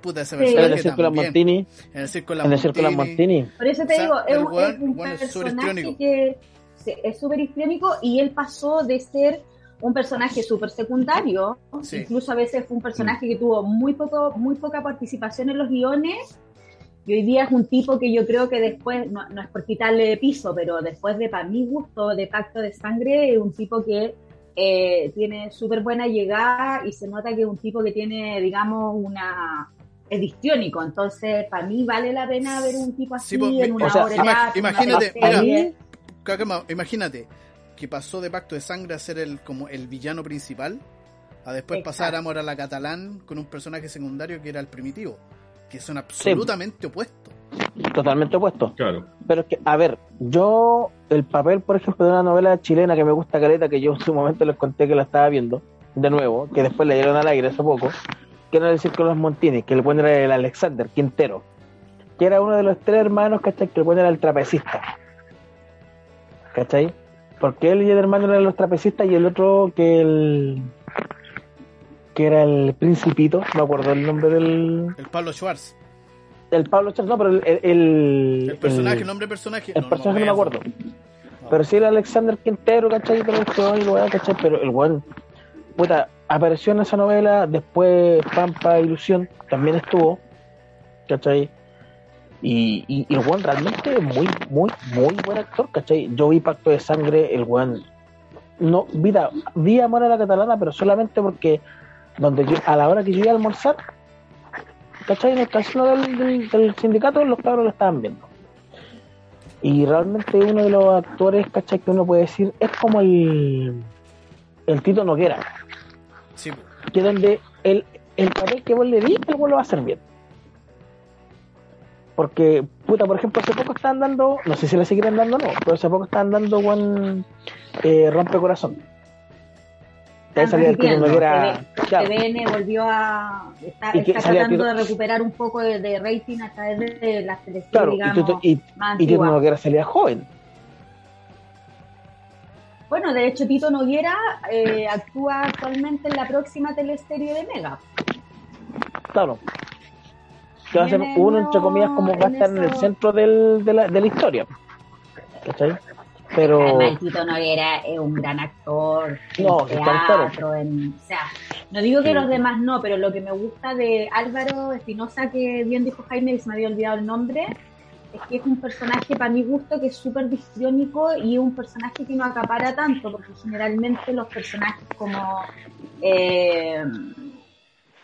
puta ese Sí. En personaje el también. Montini, En el Círculo en el Círculo Montini. Montini. Por eso te O sea, digo, es weón- es un súper personaje que es súper histriónico y él pasó de ser un personaje súper secundario, Sí. incluso a veces fue un personaje que tuvo muy poco, muy poca participación en los guiones y hoy día es un tipo que yo creo que después, no, no es por quitarle de piso, pero después de, para mi gusto, de Pacto de Sangre, es un tipo que eh, tiene súper buena llegada y se nota que es un tipo que tiene, digamos, una... es histriónico, entonces para mí vale la pena ver un tipo así Sí, pues, en una o sea, ima- una imagínate, mira, imagínate que pasó de Pacto de Sangre a ser el como el villano principal, a después Exacto. pasar a Amor a la Catalán con un personaje secundario que era el primitivo, que son absolutamente opuestos. Totalmente opuesto. Claro. Pero es que, a ver, yo, el papel, por ejemplo, de una novela chilena que me gusta caleta, que yo en su momento les conté que la estaba viendo, de nuevo, que después le dieron al aire hace poco, que era el Círculo de los Montini, que le ponen era el Alexander Quintero, que era uno de los tres hermanos, ¿cachai? Que le ponen era el trapecista. ¿Cachai? Porque él y el hermano eran los trapecistas y el otro que el... que era el Principito, no acuerdo el nombre del. El Pablo Schwartz. El Pablo Schwartz, no, pero el. El, El personaje, el nombre del personaje. El personaje no me acuerdo. Pero sí era Alexander Quintero, ¿cachai? Y lo ¿cachai? Pero el weón, puta, apareció en esa novela, después Pampa Ilusión también estuvo, ¿cachai? Y, y, y el weón realmente es muy, muy, muy buen actor, ¿cachai? Yo vi Pacto de Sangre, el weón, no, vida, vi Amor a la Catalana, pero solamente porque donde yo, a la hora que yo iba a almorzar, ¿cachai? En el casino del, del, del sindicato, los cabros lo estaban viendo. Y realmente uno de los actores, ¿cachai? Que uno puede decir, es como el, el Tito Noguera, Sí, que donde el, el papel que vos le di, el vos lo va a hacer bien. Porque, puta, por ejemplo, hace poco estaban dando, no sé si le seguirán dando o no, pero hace poco estaban dando Juan eh, Rompe Corazón. Ahí salía el Tito Transmitiendo, Noguera, claro, TVN volvió a. Está, salía tratando de recuperar un poco de, de rating a través de, las teleseries, claro, y, digamos, Tito, y, más y Tito. Noguera salía joven. Bueno, de hecho, Tito Noguera eh, actúa actualmente en la próxima teleserie de Mega. Claro. Que va a ser uno, entre comillas, como va a estar en el centro del, de, la, de la historia. ¿Cachai? Pero. Además, Tito Noguera es un gran actor en No, está teatro, en, o sea, no digo que los demás no, pero lo que me gusta de Álvaro Espinosa, que bien dijo Jaime, y se me había olvidado el nombre, es que es un personaje para mi gusto que es súper histriónico y es un personaje que no acapara tanto, porque generalmente los personajes como eh,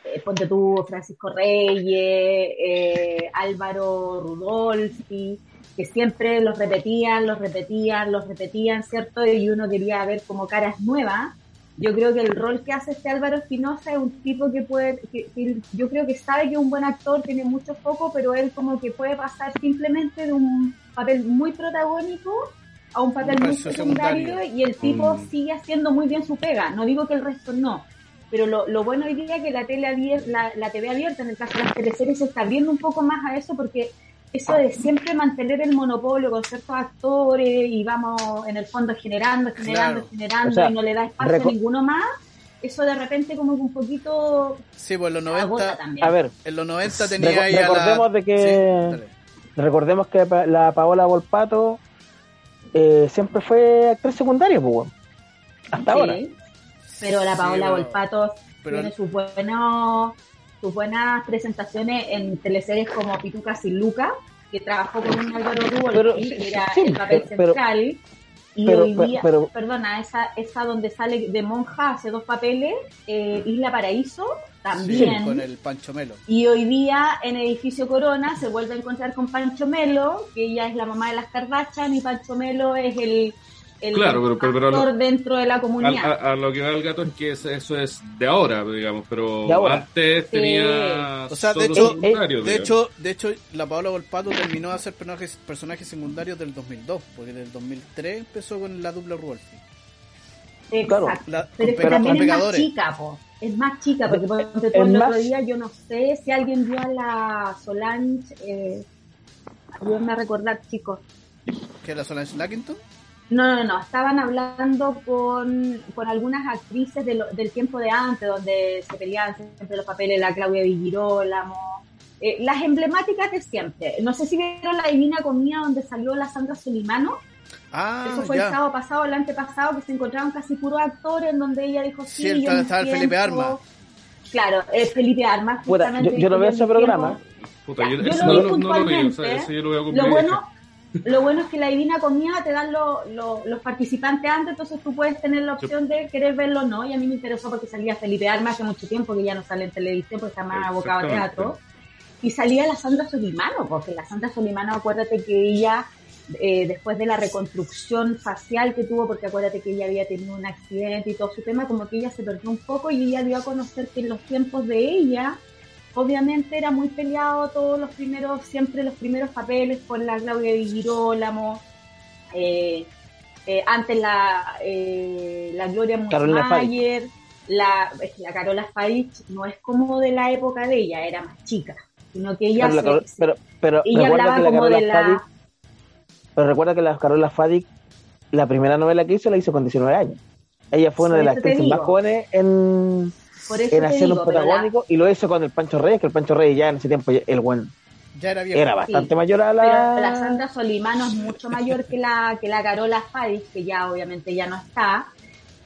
eh, ponte tú Francisco Reyes, eh, Álvaro Rudolfi, que siempre los repetían, los repetían, los repetían, ¿cierto? Y uno quería ver como caras nuevas. Yo creo que el rol que hace este Álvaro Espinosa es un tipo que puede, que, que yo creo que sabe que es un buen actor, tiene mucho foco, pero él como que puede pasar simplemente de un papel muy protagónico a un papel Un muy secundario secundario. y el tipo Mm. sigue haciendo muy bien su pega. No digo que el resto no, pero lo, lo bueno hoy día es que la tele abier- la, la TV abierta, en el caso de las teleseries, se está abriendo un poco más a eso porque eso de siempre mantener el monopolio con ciertos actores y vamos en el fondo generando, generando, Claro. generando O sea, y no le da espacio a ninguno más, eso de repente como que un poquito Sí, pues en los agota 90, también. A ver, en los 90 tenía Reco- ahí a la... recordemos de que- Sí, recordemos que la Paola Volpato eh, siempre fue actriz secundaria, pues. Hasta Sí, ahora. Pero la Sí, Paola pero- Volpato pero- tiene sus buenos sus buenas presentaciones en teleseries como Pitucas y Luca, que trabajó con un Álvaro Rubio, Pero, que era sí, el papel pero- central. y pero- hoy día, pero- perdona, esa, esa donde sale de monja hace dos papeles, eh, Isla Paraíso, Sí, también. con el Pancho Melo. Y hoy día en Edificio Corona se vuelve a encontrar con Pancho Melo, que ella es la mamá de las Kardashian y Pancho Melo es el, el Claro, pero- pero- pero actor lo- dentro de la comunidad. a- a lo que va el gato es que es- eso es de ahora, digamos, pero ahora. antes Sí. tenía O sea, de hecho- De hecho, de hecho, la Paola Volpato terminó de hacer personajes, personajes secundarios del 2002, porque del 2003 empezó con la dupla Ruolfi. claro. La, Pero es que con, pero también es más chica, po. Es más chica, porque tú, Es el más- otro día yo no sé si alguien vio a la Solange, eh, ayúdenme a recordar, chicos. ¿Que era Solange Lackington? No, no, no, estaban hablando con, con algunas actrices de lo- del tiempo de antes, donde se peleaban siempre los papeles, la Claudia Di Girolamo, eh, las emblemáticas de siempre. No sé si vieron la Divina Comida donde salió la Sandra Solimano, Ah, eso fue ya. el sábado pasado, el antepasado, que se encontraban casi puros actores, en donde ella dijo, sí, Sí, yo estaba- me estaba el Felipe Armas. Claro, es Felipe Armas. Puta, justamente yo- yo no veo en ese programa. Puta, Ya, yo, yo lo no, vi no lo vi, o sea, yo lo veo con Lo bueno. Lo bueno es que la Divina Comida te dan lo- lo- los participantes antes, entonces tú puedes tener la opción de querer verlo o no. Y a mí me interesó porque salía Felipe Armas hace mucho tiempo, que ya no sale en televisión porque está más abocado a teatro. Y salía la Sandra Solimano, porque la Sandra Solimano, acuérdate que ella, eh, después de la reconstrucción facial que tuvo, porque acuérdate que ella había tenido un accidente y todo su tema, como que ella se perdió un poco y ella dio a conocer que en los tiempos de ella, obviamente era muy peleado todos los primeros, siempre los primeros papeles por la Claudia Di Girolamo, eh, eh, antes la, eh, la Gloria Mussmayer, la, la Carola Faich no es como de la época de ella, era más chica, sino que ella, Pero, se- pero, pero ella recuerda hablaba que la como Carola de la... Fadik, pero recuerda que la Carola Fadik, la primera novela que hizo la hizo con 19 años. Ella fue una de las actrices más jóvenes en, Por eso en te hacer digo, un pero la- protagónico y lo hizo con el Pancho Reyes, que el Pancho Reyes ya en ese tiempo, el buen Ya era viejo. era bastante Sí. mayor a la... Pero la Sandra Solimano es mucho mayor que la, que la Carola Fadis, que ya obviamente ya no está.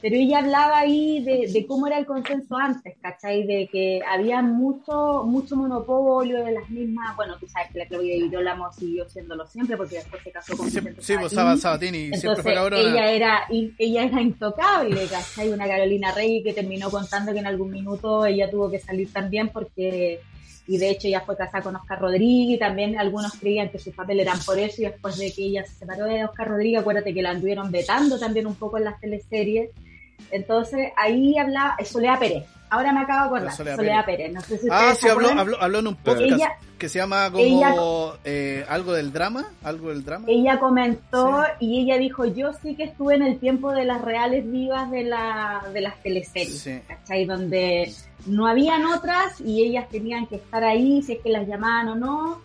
Pero ella hablaba ahí de, de cómo era el consenso antes, ¿cachai? De que había mucho, mucho monopolio de las mismas. Bueno, tú sabes que la Claudia Girolamo siguió siéndolo siempre porque después se casó con Sí, Vicente sí, pues Sabatini. Saba- Sabatini siempre fue cabrona. ella era, ella era intocable, ¿cachai? Una Carolina Rey que terminó contando que en algún minuto ella tuvo que salir también porque, y de hecho ella fue casada con Oscar Rodríguez y también algunos creían que sus papeles eran por eso y después de que ella se separó de Oscar Rodríguez, acuérdate que la anduvieron vetando también un poco en las teleseries. Entonces ahí hablaba, es Soledad Pérez. Ahora me acabo de acordar, Soledad Soledad, Pérez. No sé si Ah, sí, habló, habló, habló en un podcast Ella- que se llama como ella- eh, algo del drama, algo del drama. Ella comentó y ella dijo, yo sí que estuve en el tiempo de las reales vivas de, la, de las teleseries, Sí. ¿cachai? Donde no habían otras y ellas tenían que estar ahí, si es que las llamaban o no.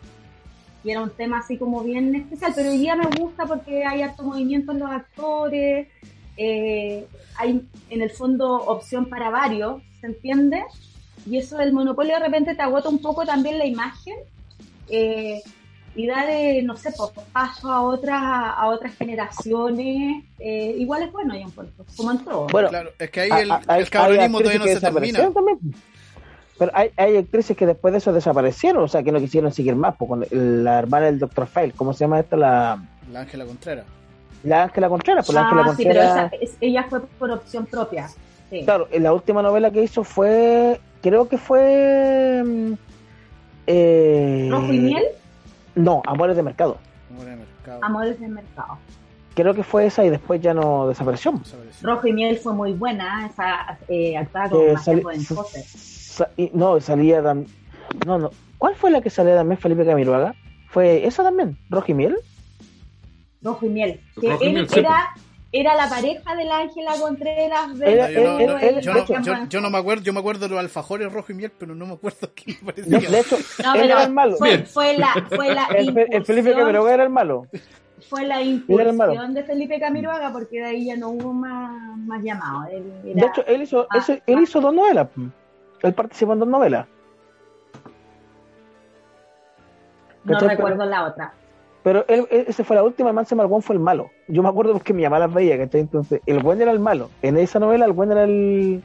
Y era un tema así como bien especial, pero hoy día me gusta porque hay harto movimiento en los actores, eh, hay en el fondo opción para varios, ¿se entiende? Y eso del monopolio de repente te agota un poco también la imagen. eh, y dar, eh, no sé, pues, paso a otras a otras generaciones, eh, igual es bueno, yo encuentro, como en todo. Bueno, Claro, es que ahí el, hay- el cabronismo todavía no se termina. también. Pero hay, hay actrices que después de eso desaparecieron, o sea, que no quisieron seguir más. Pues, con la hermana del Dr. File, ¿cómo se llama esta? La, La Ángela Contreras. La Ángela Contreras. Pues la ah, Ángela sí, pero Contreras, esa- es- ella fue por opción propia. Sí. claro, en la última novela que hizo fue, creo que fue... mm, eh, ¿Rojo y miel? No, Amores de Mercado. Era el mercado. Amores del mercado. Creo que fue esa y después ya no desapareció. Desapareció. Rojo y miel fue muy buena, esa eh, actuaba Que con sali- Bastián Bodenhofer. sa- y- no, salía No, no. ¿Cuál fue la que salía también Felipe Camiroaga? ¿Fue esa también? ¿Rojo y miel? Rojo y miel. Que Rojo y él miel, sí, era, era la pareja de la Ángela Contreras. de- Era- Yo no, él- no, él- yo de no- hecho- yo- yo no me acuerdo, yo me acuerdo de los alfajores rojo y miel, pero no me acuerdo quién De, parecía. de hecho, No, pero era el malo. Fue, la, fue la El, Fe- el Felipe Camiroaga era el malo. fue la Era incursión de Felipe Camiroaga porque de ahí ya no hubo más, más llamados. Él era- De hecho, él hizo, Ah, ese- él hizo dos novelas. Él participó en dos novelas. no recuerdo la otra. Pero él, él- esa fue la última, Manse Malgón fue el malo. Yo me acuerdo porque mi mamá las veía, ¿cachai? Entonces, el buen era el malo. En esa novela, el buen era el,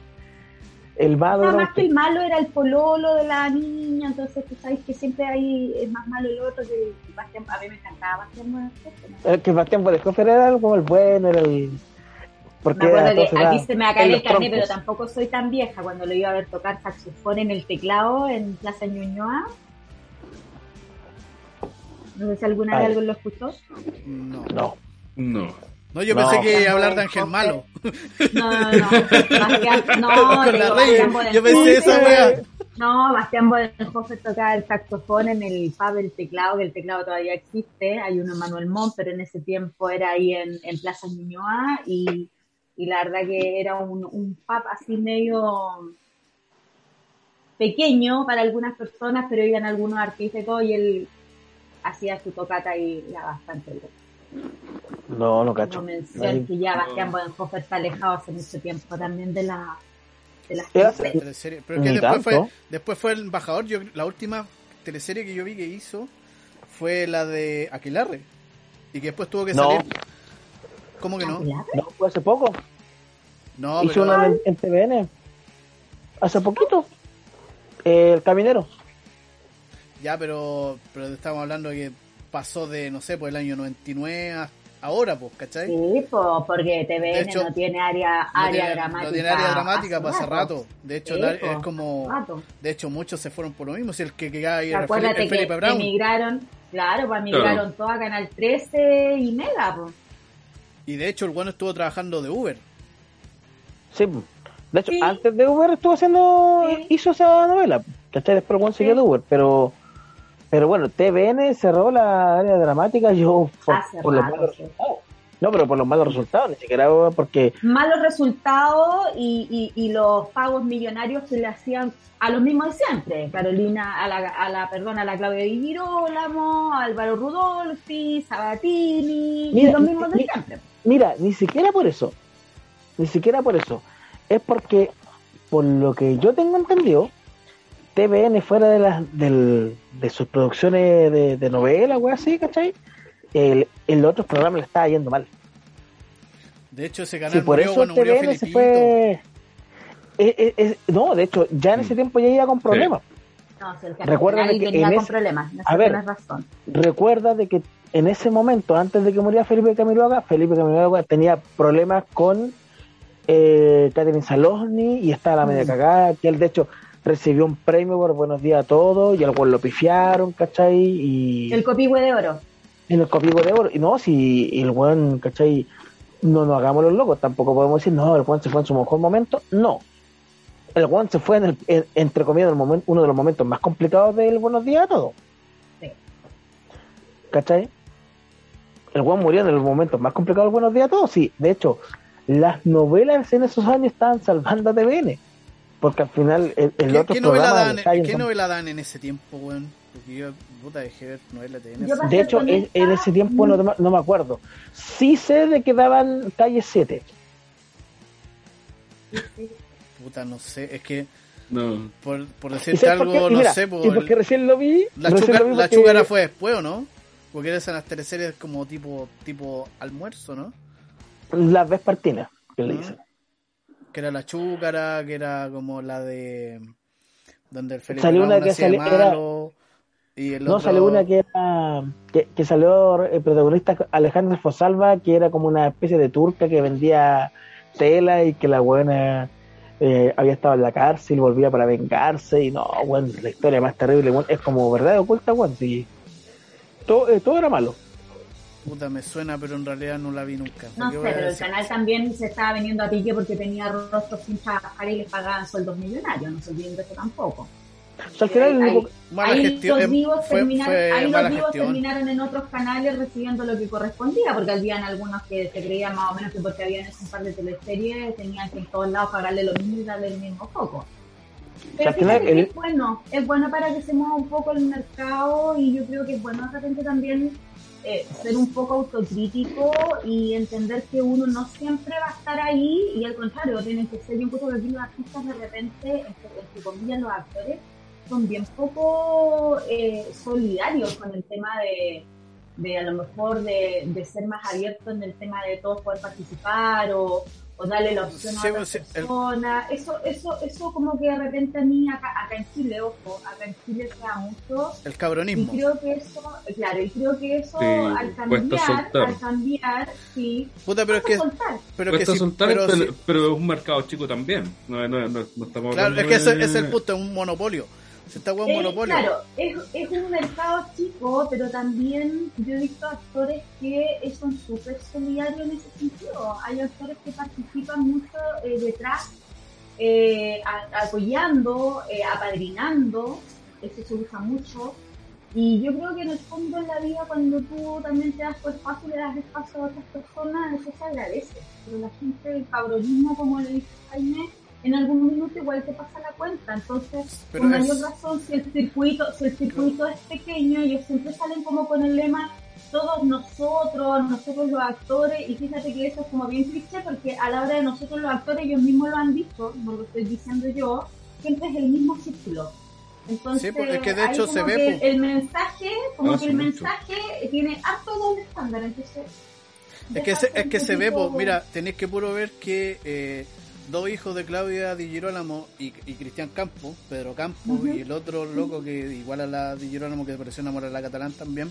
el malo. Nada más que el malo era el pololo de la niña, entonces tú sabes que siempre ahí es más malo el otro que Bastián, a mí me encantaba Bastián ¿no? El que Bastián Bodenhofer era como el bueno, era el... Porque Me acuerdo que aquí se me va a en caer el carnet, pero tampoco soy tan vieja cuando lo iba a ver tocar saxofón en el teclado en Plaza Ñuñoa. No sé si alguna vez alguien lo escuchó. No. No. No. No, yo No. pensé que iba a hablar de Ángel Malo. No, no, no. Bastián, no, Con digo, la. Yo pensé esa wea. No, Bastián Bodenhofer tocaba el saxofón en el pub del teclado, que el teclado todavía existe. Hay uno en Manuel Montt, pero en ese tiempo era ahí en, en Plaza Ñuñoa y, y la verdad que era un, un pub así medio pequeño para algunas personas, pero iban algunos artistas y todo, y él hacía su tocata y era bastante bien. No, no cacho. Como mención Ahí- que ya Bastián Bodenhofer está alejado hace mucho tiempo también de la de las teleseries. Teleserie. Pero es que después fue, después fue el embajador. Yo, la última teleserie que yo vi que hizo fue la de Aquilarre. Y que después tuvo que No. salir. ¿Cómo que no? No, fue hace poco. No, Hizo pero, una en, en TVN. Hace poquito. Eh, el caminero. Ya, pero, pero estamos hablando de que pasó de, no sé, pues el año 99 a ahora, pues, ¿cachai? Sí, po, porque TVN hecho, no tiene área, No área tiene, dramática. no tiene área dramática para hace rato. De hecho, Sí, la- po, es como. rato. De hecho, muchos se fueron por lo mismo. Si el que quedaba ahí era Felipe, que Felipe Brown. emigraron, claro, pues emigraron Claro. todo a Canal 13 y Mega, pues. Y de hecho, el bueno estuvo trabajando de Uber. Sí. De hecho, Sí. antes de Uber estuvo haciendo. Sí. Hizo esa novela. ¿Cachai? Después el buen siguió de Uber. Pero. Pero bueno, TVN cerró la área dramática. Yo. Por, los malos resultados. No, pero por los malos resultados. Ni siquiera porque. Malos resultados y, y, y los pagos millonarios que le hacían a los mismos de siempre. Carolina, a la, a la perdón, a la Claudia Di Girolamo, Álvaro Rudolfi, Sabatini, Mira, y los mismos de siempre. Mira, ni siquiera por eso. Ni siquiera por eso. Es porque por lo que yo tengo entendido, TVN fuera de las del, de sus producciones de, de novela, así, ¿cachai? El, el otro programa le estaba yendo mal. De hecho, ese canal Sí, por murió eso cuando murió TVN se fue. Eh, eh, eh, no, de hecho, ya en ese tiempo ya iba con problemas. No, si el que Recuerda final que venía en con ese- problemas. No A sé, ver. tienes razón. Recuerda de que en ese momento, antes de que muriera Felipe Camiroaga, Felipe Camiroaga tenía problemas con eh, Catherine Salosny y estaba la Mm. media cagada, que él de hecho recibió un premio por Buenos Días a Todos y al lo pifiaron, ¿cachai? Y El copihue de oro. en el copigo de oro. Y no, si el weón, ¿cachai? No nos hagamos los locos, tampoco podemos decir, no, el weón se fue en su mejor momento. No. El weón se fue en el, en- entre comillas, en el momen- uno de los momentos más complicados del Buenos Días a Todos. Sí. ¿Cachai? El weón murió en el momento más complicado del Buenos Días a Todos. Sí, de hecho, las novelas en esos años estaban salvando a TVN. Porque al final el, el ¿Qué, otro qué novela programa dan, estaba ¿Qué novela dan en ese tiempo, weón? Porque yo, puta, dejé ver novela de De hecho, en, en ese tiempo no, no me acuerdo. Sí sé de que daban calle 7. Puta, no sé, es que No. por, por ¿Y decirte por algo, no mira, sé, por y porque recién lo vi. la, chuca- lo vi la porque- chúcara fue después, ¿o no? Porque eran las teleseries como tipo tipo almuerzo, ¿no? Las vespertinas, que le dicen. Que era la chúcara, que era como la de donde el Felipe Salió una que era- malo, y el No, otro- salió una que era. Que, que salió el protagonista Alejandra Fosalva, que era como una especie de turca que vendía tela y que la buena. había estado en la cárcel y volvía para vengarse y no, bueno, la historia más terrible, bueno, es como verdad oculta, bueno, sí. Todo, eh, todo era malo. Puta, me suena, pero en realidad no la vi nunca. No ¿Por qué sé, pero el canal también se estaba vendiendo a pique porque tenía rostros sin trabajar y les pagaban sueldos millonarios. No se olviden de eso tampoco. O sea, al final, Ahí- Mala ahí gestión, los em, vivos, fue- terminaron, fue ahí los vivos terminaron en otros canales recibiendo lo que correspondía, porque habían algunos que se creían más o menos que porque habían hecho un par de teleseries tenían que en todos lados pagarle lo mismo y darle el mismo foco. Pero al final fíjate que el- es bueno, es bueno para que se mueva un poco el mercado y yo creo que es bueno de repente también eh, ser un poco autocrítico y entender que uno no siempre va a estar ahí y al contrario, tienen que ser, yo encuentro que los artistas de repente, entre, comillas los actores, son bien poco eh, solidarios con el tema de, de a lo mejor de, de ser más abiertos en el tema de todos poder participar o, o darle la opción a Sí, otra sí, el- persona. Eso, eso, eso como que de repente a mí acá, acá en Chile, ojo, acá en Chile se da mucho El y cabronismo. creo que eso, claro, y creo que eso Sí, al cambiar, soltar. al cambiar, sí, Puta, pero es que, soltar. pero que soltar, pero pero, sí- pero es un mercado chico también. No, no, no, no estamos claro, hablando es que ese es el punto, es un monopolio. Si esta weá es un Eh, monopolio. claro, es, es un mercado chico, pero también yo he visto actores que son súper solidarios en ese sentido. Hay actores que participan mucho eh, detrás, eh, a- apoyando, eh, apadrinando, eso se usa mucho. Y yo creo que en el fondo en la vida, cuando tú también te das tu espacio y le das espacio a otras personas, eso se agradece. Pero la gente, el cabronismo, como le dice Jaime, en algún minuto igual te pasa la cuenta. Entonces, Pero con es- mayor razón, si el circuito, si el circuito es pequeño, ellos siempre salen como con el lema todos nosotros, nosotros los actores, y fíjate que eso es como bien cliché porque a la hora de nosotros los actores ellos mismos lo han dicho, no lo estoy diciendo yo, siempre es el mismo círculo. Entonces, Sí, pues, es que de hecho se ve, pues. el mensaje, como Ah, que el mucho. mensaje tiene harto doble estándar, entonces Es que se, es que se ve, pues po, mira, tenéis que puro ver que eh, dos hijos de Claudia Di Girolamo y, y Cristian Campos, Pedro Campos Ujú. y el otro loco que igual a la Di Girolamo que pareció enamorar a la catalán también,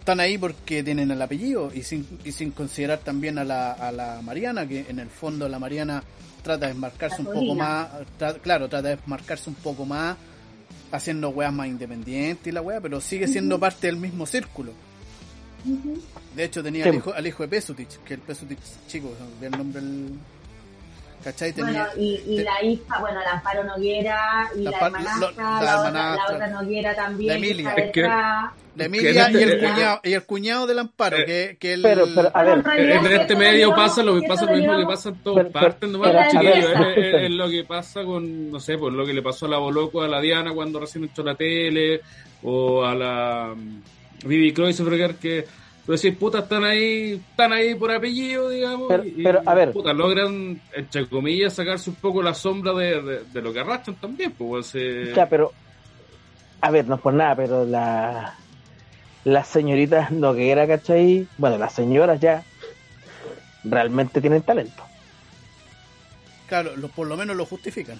están ahí porque tienen el apellido y sin, y sin considerar también a la, a la Mariana, que en el fondo la Mariana trata de desmarcarse La un poco más, tra- claro, trata de desmarcarse un poco más, haciendo weas más independientes y la wea, pero sigue siendo parte del mismo círculo. De hecho, tenía Sí. al, hijo, al hijo de Pesutich, que el Pesutich chico, el nombre del. ¿Cachai? Tenía. Bueno, y, y te- la hija, bueno, la Amparo Noguera y La la, hermanastra, lo- la la, otra, la hermanastra. otra Noguera también. La Emilia. que- la Emilia y el este- cuñado, y el cuñado del Amparo, Eh, que, que el. pero- pero, a ver, en este medio lo pasa lo que pasa lo mismo que pasa en todas partes, a ver, chiquillos. Es, es- es lo que pasa con, no sé, pues lo que le pasó a la Boloco, a la Diana cuando recién a la tele, o a la mm, Vivi Kreutzberger, que Pero si puta están ahí, están ahí por apellido, digamos, Pero- y, pero, a ver. puta, logran, entre comillas, sacarse un poco la sombra de, de, de lo que arrastran también, pues eh, Ya, pero. A ver, no es por nada, pero la. Las señoritas Noguera, ¿cachai? Bueno, las señoras ya. Realmente tienen talento. Claro, lo- por lo menos lo justifican.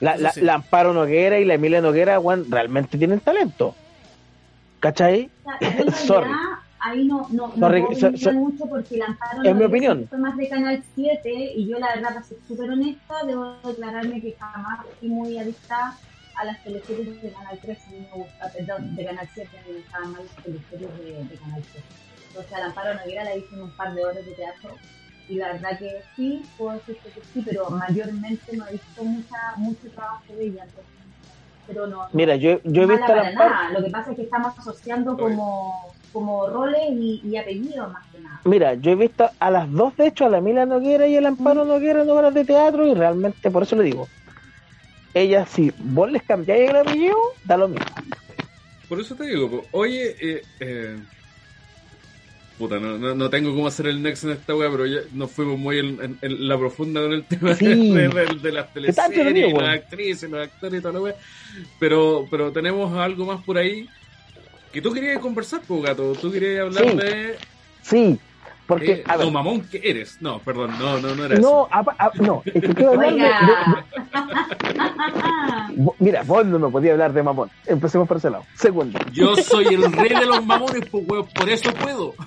La, la, sí. la Amparo Noguera y la Emilia Noguera, weón, realmente tienen talento. ¿Cachai? Realidad Sorry. Ahí no, no, no Sorry, puedo so- so- mucho porque el amparo Es mi no opinión. fue más de Canal 7 y yo la verdad para ser súper honesta debo declararme que jamás fui muy adicta a las teleseries de Canal 3 a mí me gusta, perdón, de Canal 7 a mí me gustaban más las teleseries de, de Canal 3 o sea, la Amparo Noguera la hice en un par de horas de teatro y la verdad que sí, puedo decirte que sí, pero mayormente no he visto mucha, mucho trabajo de ella entonces, pero no, no- Mira, yo, yo he visto a nada. Lo que pasa es que estamos asociando como, como roles y, y apellidos más que nada. Mira, yo he visto a las dos, de hecho, a la Emilia Noguera y a la Amparo Noguera en obras de teatro y realmente, por eso le digo, ellas, si vos les cambiáis el apellido, da lo mismo. Por eso te digo, po, oye, eh, eh, puta, no, no, no tengo cómo hacer el next en esta wea, pero ya nos fuimos muy en, en- en la profunda con el tema Sí. de, de- de las ¿Qué tanto lo teleseries, digo, las actrices, los actores y toda la wea. Pero, pero tenemos algo más por ahí que tú querías conversar, pues, gato. Tú querías hablar Sí. de Sí, porque, eh, a ver, lo mamón que eres. No, perdón, no, no, no era no, eso. apa- a- no, es que quiero hablar de- Mira, vos no me podías hablar de mamón. Empecemos por ese lado. Segundo. Yo soy el rey de los mamones, pues, weón, por eso puedo.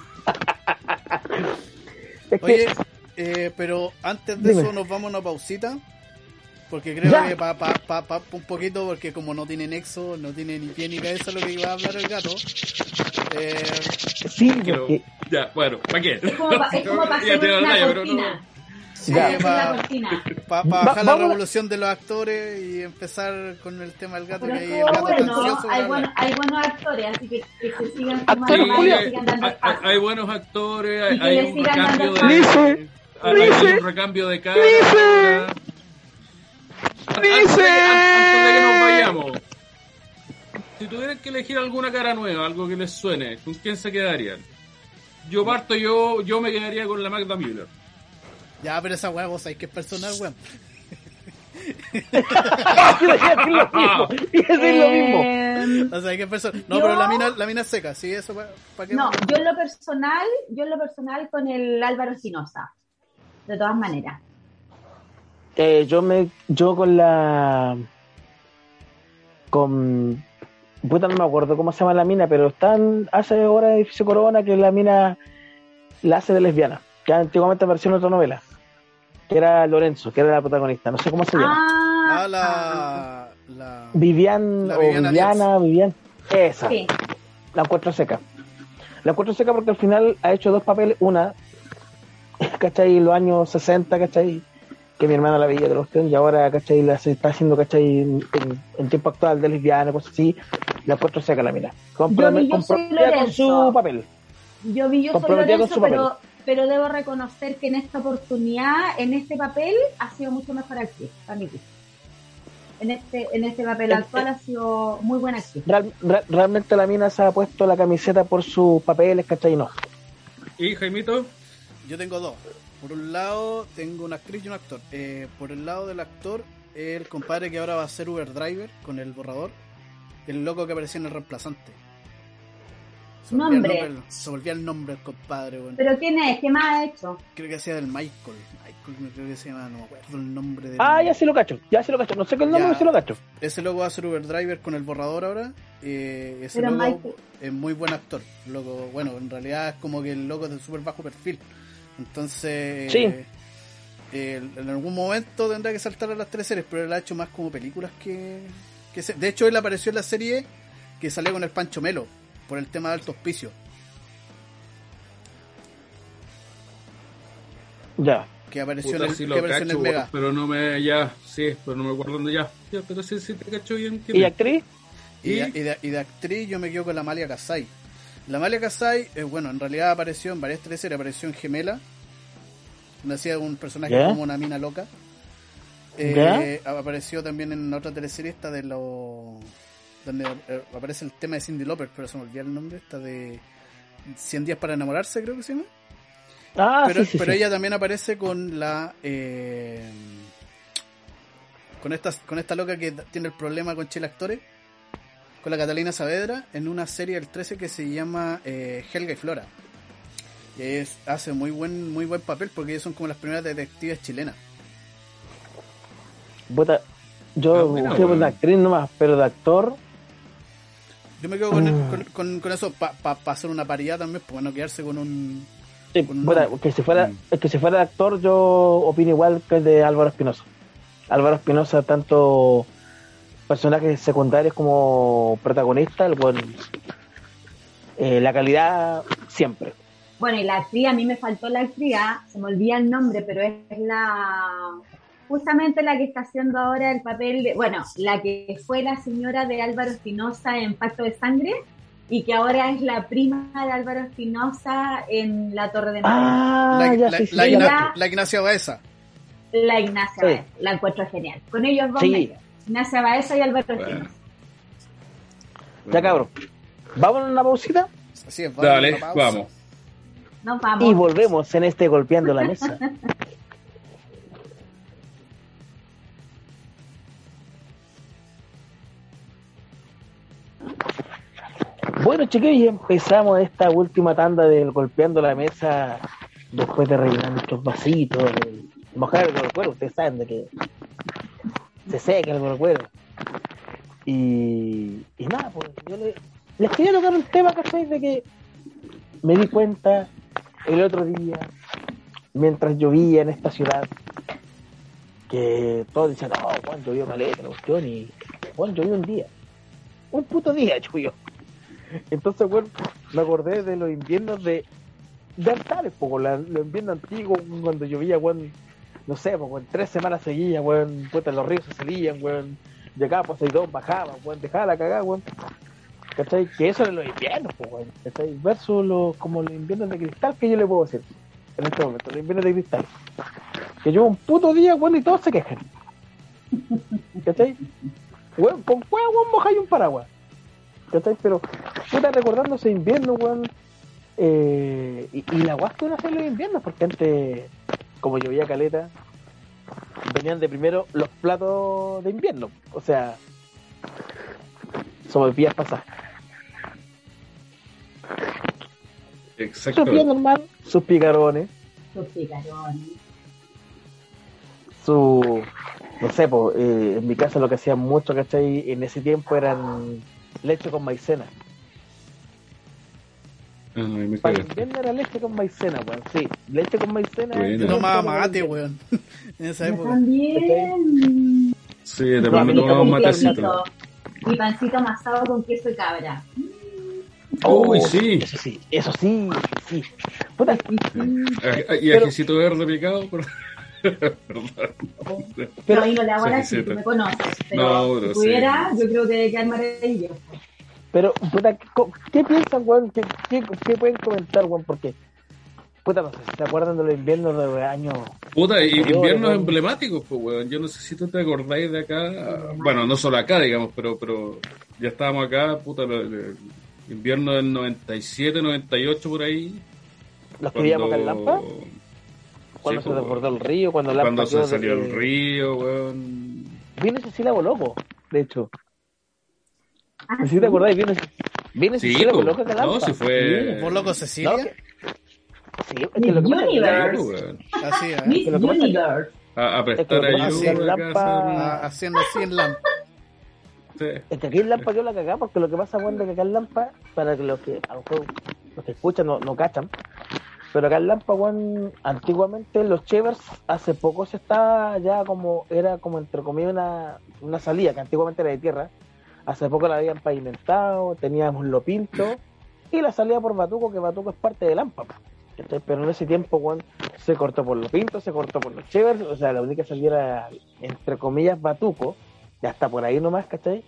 Es que, Oye, eh, pero antes de Dime. eso nos vamos a una pausita. Porque creo Ya. que pa, pa, pa, pa- un poquito, porque como no tiene nexo, no tiene ni pie ni cabeza lo que iba a hablar el gato. Eh, sí, porque, Ya, bueno, ¿para qué? Es como pa- es como para hacer una pero cortina. sí. Hacer la para cortina. pa, pa Va- bajar la a- revolución de los actores y empezar con el tema del gato. Pero que es como bueno, ansioso hay, bueno, hay buenos actores, así que, que se sigan Actores, más hay, sigan dando hay- hay buenos actores, hay, un recambio de. hay- un recambio de cara. Dice. Antes de que- Dice. Antes de que nos vayamos, si tuvieran que elegir alguna cara nueva, algo que les suene, ¿con quién se quedarían? Yo parto, yo, yo me quedaría con la Magda Müller. Ya, pero esa weá vos sabés que es personal, weón. Decir lo mismo. Iba a decir lo mismo. Eh, O sea, es personal. No, Yo- pero la mina, la mina es seca, sí, eso para qué. No, yo en lo personal, yo en lo personal con el Álvaro Espinosa. De todas maneras. Eh, yo me, yo con la, con, puta no me acuerdo cómo se llama la mina, pero están hace ahora edificio Corona que la mina la hace de lesbiana, que antiguamente apareció en otra novela, que era Lorenzo, que era la protagonista, no sé cómo se llama, Ah, Ah, la. la... Vivian La o Viviana Viviana, Vivian, esa, sí. la encuentro seca, la encuentro seca porque al final ha hecho dos papeles, una, ¿cachai? Los años 60, ¿cachai? Que mi hermana la veía de cuestión y ahora, ¿cachai? La se está haciendo, ¿cachai? En, en- en tiempo actual de lesbiana, cosas así, la encuentro seca la mina. Comprome- vi Yo Soy comprometida con su papel. Yo vi yo soy Lorenzo, su papel. pero, pero debo reconocer que en esta oportunidad, en este papel, ha sido mucho mejor actriz, para mí. En este, en este papel Eh, actual eh. ha sido muy buena actriz. Real- re- realmente la mina se ha puesto la camiseta por sus papeles, ¿cachai? No. ¿Y Jaimito? Yo tengo dos. Por un lado, tengo una actriz y un actor. Eh, por el lado del actor, el compadre que ahora va a ser Uber Driver con el borrador. El loco que aparecía en el reemplazante. Se el Nombre. Se volvía el nombre del compadre, weón. ¿Pero quién es? ¿Qué más ha hecho? Creo que hacía del Michael. Michael, me creo que se llama, no me acuerdo el nombre del. Ah, ya sí lo cacho, ya sí lo cacho. No sé qué el nombre, Ya. sí lo cacho. Ese loco va a ser Uber Driver con el borrador ahora. Eh, ese Pero loco Michael- es muy buen actor. Loco, bueno, en realidad es como que el loco es de súper bajo perfil. Entonces, Sí. eh, en algún momento tendrá que saltar a las tres series, pero él ha hecho más como películas que, que se- De hecho, él apareció en la serie que salía con el Pancho Melo, por el tema de alto hospicio. Ya. Que apareció Puta, en el, sí que apareció en el Mega. pero no me, ya, sí, pero no me acuerdo dónde ya. Ya, pero sí, sí te cacho bien. ¿Y actriz? Y, de, y de- y de actriz yo me quedo con la Malia Casai. La Malia Casai, eh, bueno, en realidad apareció en varias teleseries, apareció en Gemela, donde hacía un personaje como una mina loca. Eh, apareció también en otra teleserie esta de lo donde eh, aparece el tema de Cindy Lauper, pero se me olvidó el nombre, esta de 100 días para enamorarse, creo que se llama. Ah, pero sí, sí, pero sí. ella también aparece con la. eh, con, esta, con esta loca que tiene el problema con Chile Actores. Con la Catalina Saavedra. En una serie del 13 que se llama eh, Helga y Flora. Y es, hace muy buen, muy buen papel porque ellas son como las primeras detectives chilenas. Yo Ah, bueno, busqué bueno. de actriz nomás, pero de actor, Yo me quedo con, con, con- con eso para hacer una paridad también, para no quedarse con un. sí, Con un que si fuera, Mm. que si fuera de actor, yo opino igual que el de Álvaro Espinosa. Álvaro Espinosa, tanto personajes secundarios como protagonista, el buen, eh, la calidad siempre. Bueno, y la actriz, a mí me faltó la actriz, ah, se me olvida el nombre, pero es la justamente la que está haciendo ahora el papel de, bueno, la que fue la señora de Álvaro Espinosa en Pacto de Sangre y que ahora es la prima de Álvaro Espinosa en La Torre de Madrid. Ah, la, ya la- la Ignacia Baeza. La Ignacia Sí. Baeza, la encuentro genial. Con ellos dos Sí. medios, Ignacia Baeza y Álvaro Bueno. Ya cabrón. Vamos a una pausita Así es, vamos Dale, una pausa. vamos. Nos vamos. y volvemos en este golpeando la mesa. Bueno, chiquillos, y empezamos esta última tanda del golpeando la mesa después de rellenar nuestros vasitos, de mojar el cuero. Ustedes saben de que se seca el cuero. Y, y nada, pues yo le- les quería tocar un tema, ¿cachai? De que me di cuenta el otro día, mientras llovía en esta ciudad, que todos decían, oh, Juan llovió caleta, la cuestión, y Juan llovió un día. Un puto día llovió. Entonces, bueno, me acordé de los inviernos de, de Antares, poco, la- los inviernos antiguos, cuando llovía, weón, no sé, pues, weón, tres semanas seguidas, weón, puta, los ríos se salían, weón, llegaba Poseidón, bajaba, weón, dejaba la cagada, weón. ¿Cachai? Que eso eran los inviernos, pues, weón. ¿Cachai? Versus los, como los inviernos de cristal que yo le puedo decir en este momento, los inviernos de cristal. Que lleva un puto día, weón, y todos se quejan. ¿Cachai? Weón, con weón, weón, mojáis un paraguas. ¿Cachai? Pero, puta, recordando ese invierno, weón. Eh, y, y la guas que hace los inviernos, porque antes, como llovía caleta, venían de primero los platos de invierno. O sea, sobre vías pasadas. Exacto. Su pie normal, sus picarones, Sus picarones. su. No sé, po, eh, en mi casa lo que hacían mucho, ¿cachai? En ese tiempo eran leche con maicena. Ay, me Para invierno era leche con maicena, weón. Sí, leche con maicena. Bueno. Tomaba mate, weón. En esa época. también. Sí, de pronto tomaba un matecito. Y pancito amasado con queso de cabra. Uy, Oh, sí. Eso sí, eso sí, sí. Puta, Ah, Y Pero- ajicito verde picado. Por... Perdón. Pero ahí no le hago Sí, la sí, chica, pero- me conoces. Pero No, pero si pudiera, sí. yo creo que quedar maravilloso. Pero, puta, ¿qué piensan, weón? ¿Qué, qué, qué pueden comentar, weón? Porque, puta, no sé si se acuerdan de los inviernos de los años. Puta, inviernos weón. emblemáticos, pues, weón. Yo no sé si tú te acordáis de acá. Bueno, no solo acá, digamos, pero pero ya estábamos acá, puta, el invierno del 97, 98 por ahí. Los que vivíamos acá en Lampa, cuando Sí, se pues, desbordó el río, cuando Lampa Cuando se salió de- el río, weón. Viene Cecilia Boloco, de hecho. Ah, No si te acordáis, viene, viene Sí, Cecilia pues. Boloco acá en Lampa. No, si fue. ¿Por loco No, Cecilia? que- Sí, es que lo que pasa es que Universe. Sí, weón. Así, ¿eh? Miss lo que pasa es que- Universe. A, a prestar Es que lo que ayuda. pasa es que acá, Lampa- Haciendo así en la... sí. Es que aquí en Lampa yo la cagaba porque lo que pasa, bueno, es que acá en Lampa, para que los que a lo mejor los que escuchan no, no cachan, pero acá en Lampa, weón, antiguamente los Chevers hace poco se estaba ya como, era como entre comillas una, una salida, que antiguamente era de tierra, hace poco la habían pavimentado, teníamos lo pinto, y la salida por Batuco, que Batuco es parte de Lampa, ¿cachai? pero en ese tiempo, weón, se cortó por lo pinto, se cortó por los Chevers, o sea, la única salida era, entre comillas, Batuco, ya está por ahí nomás, ¿cachai?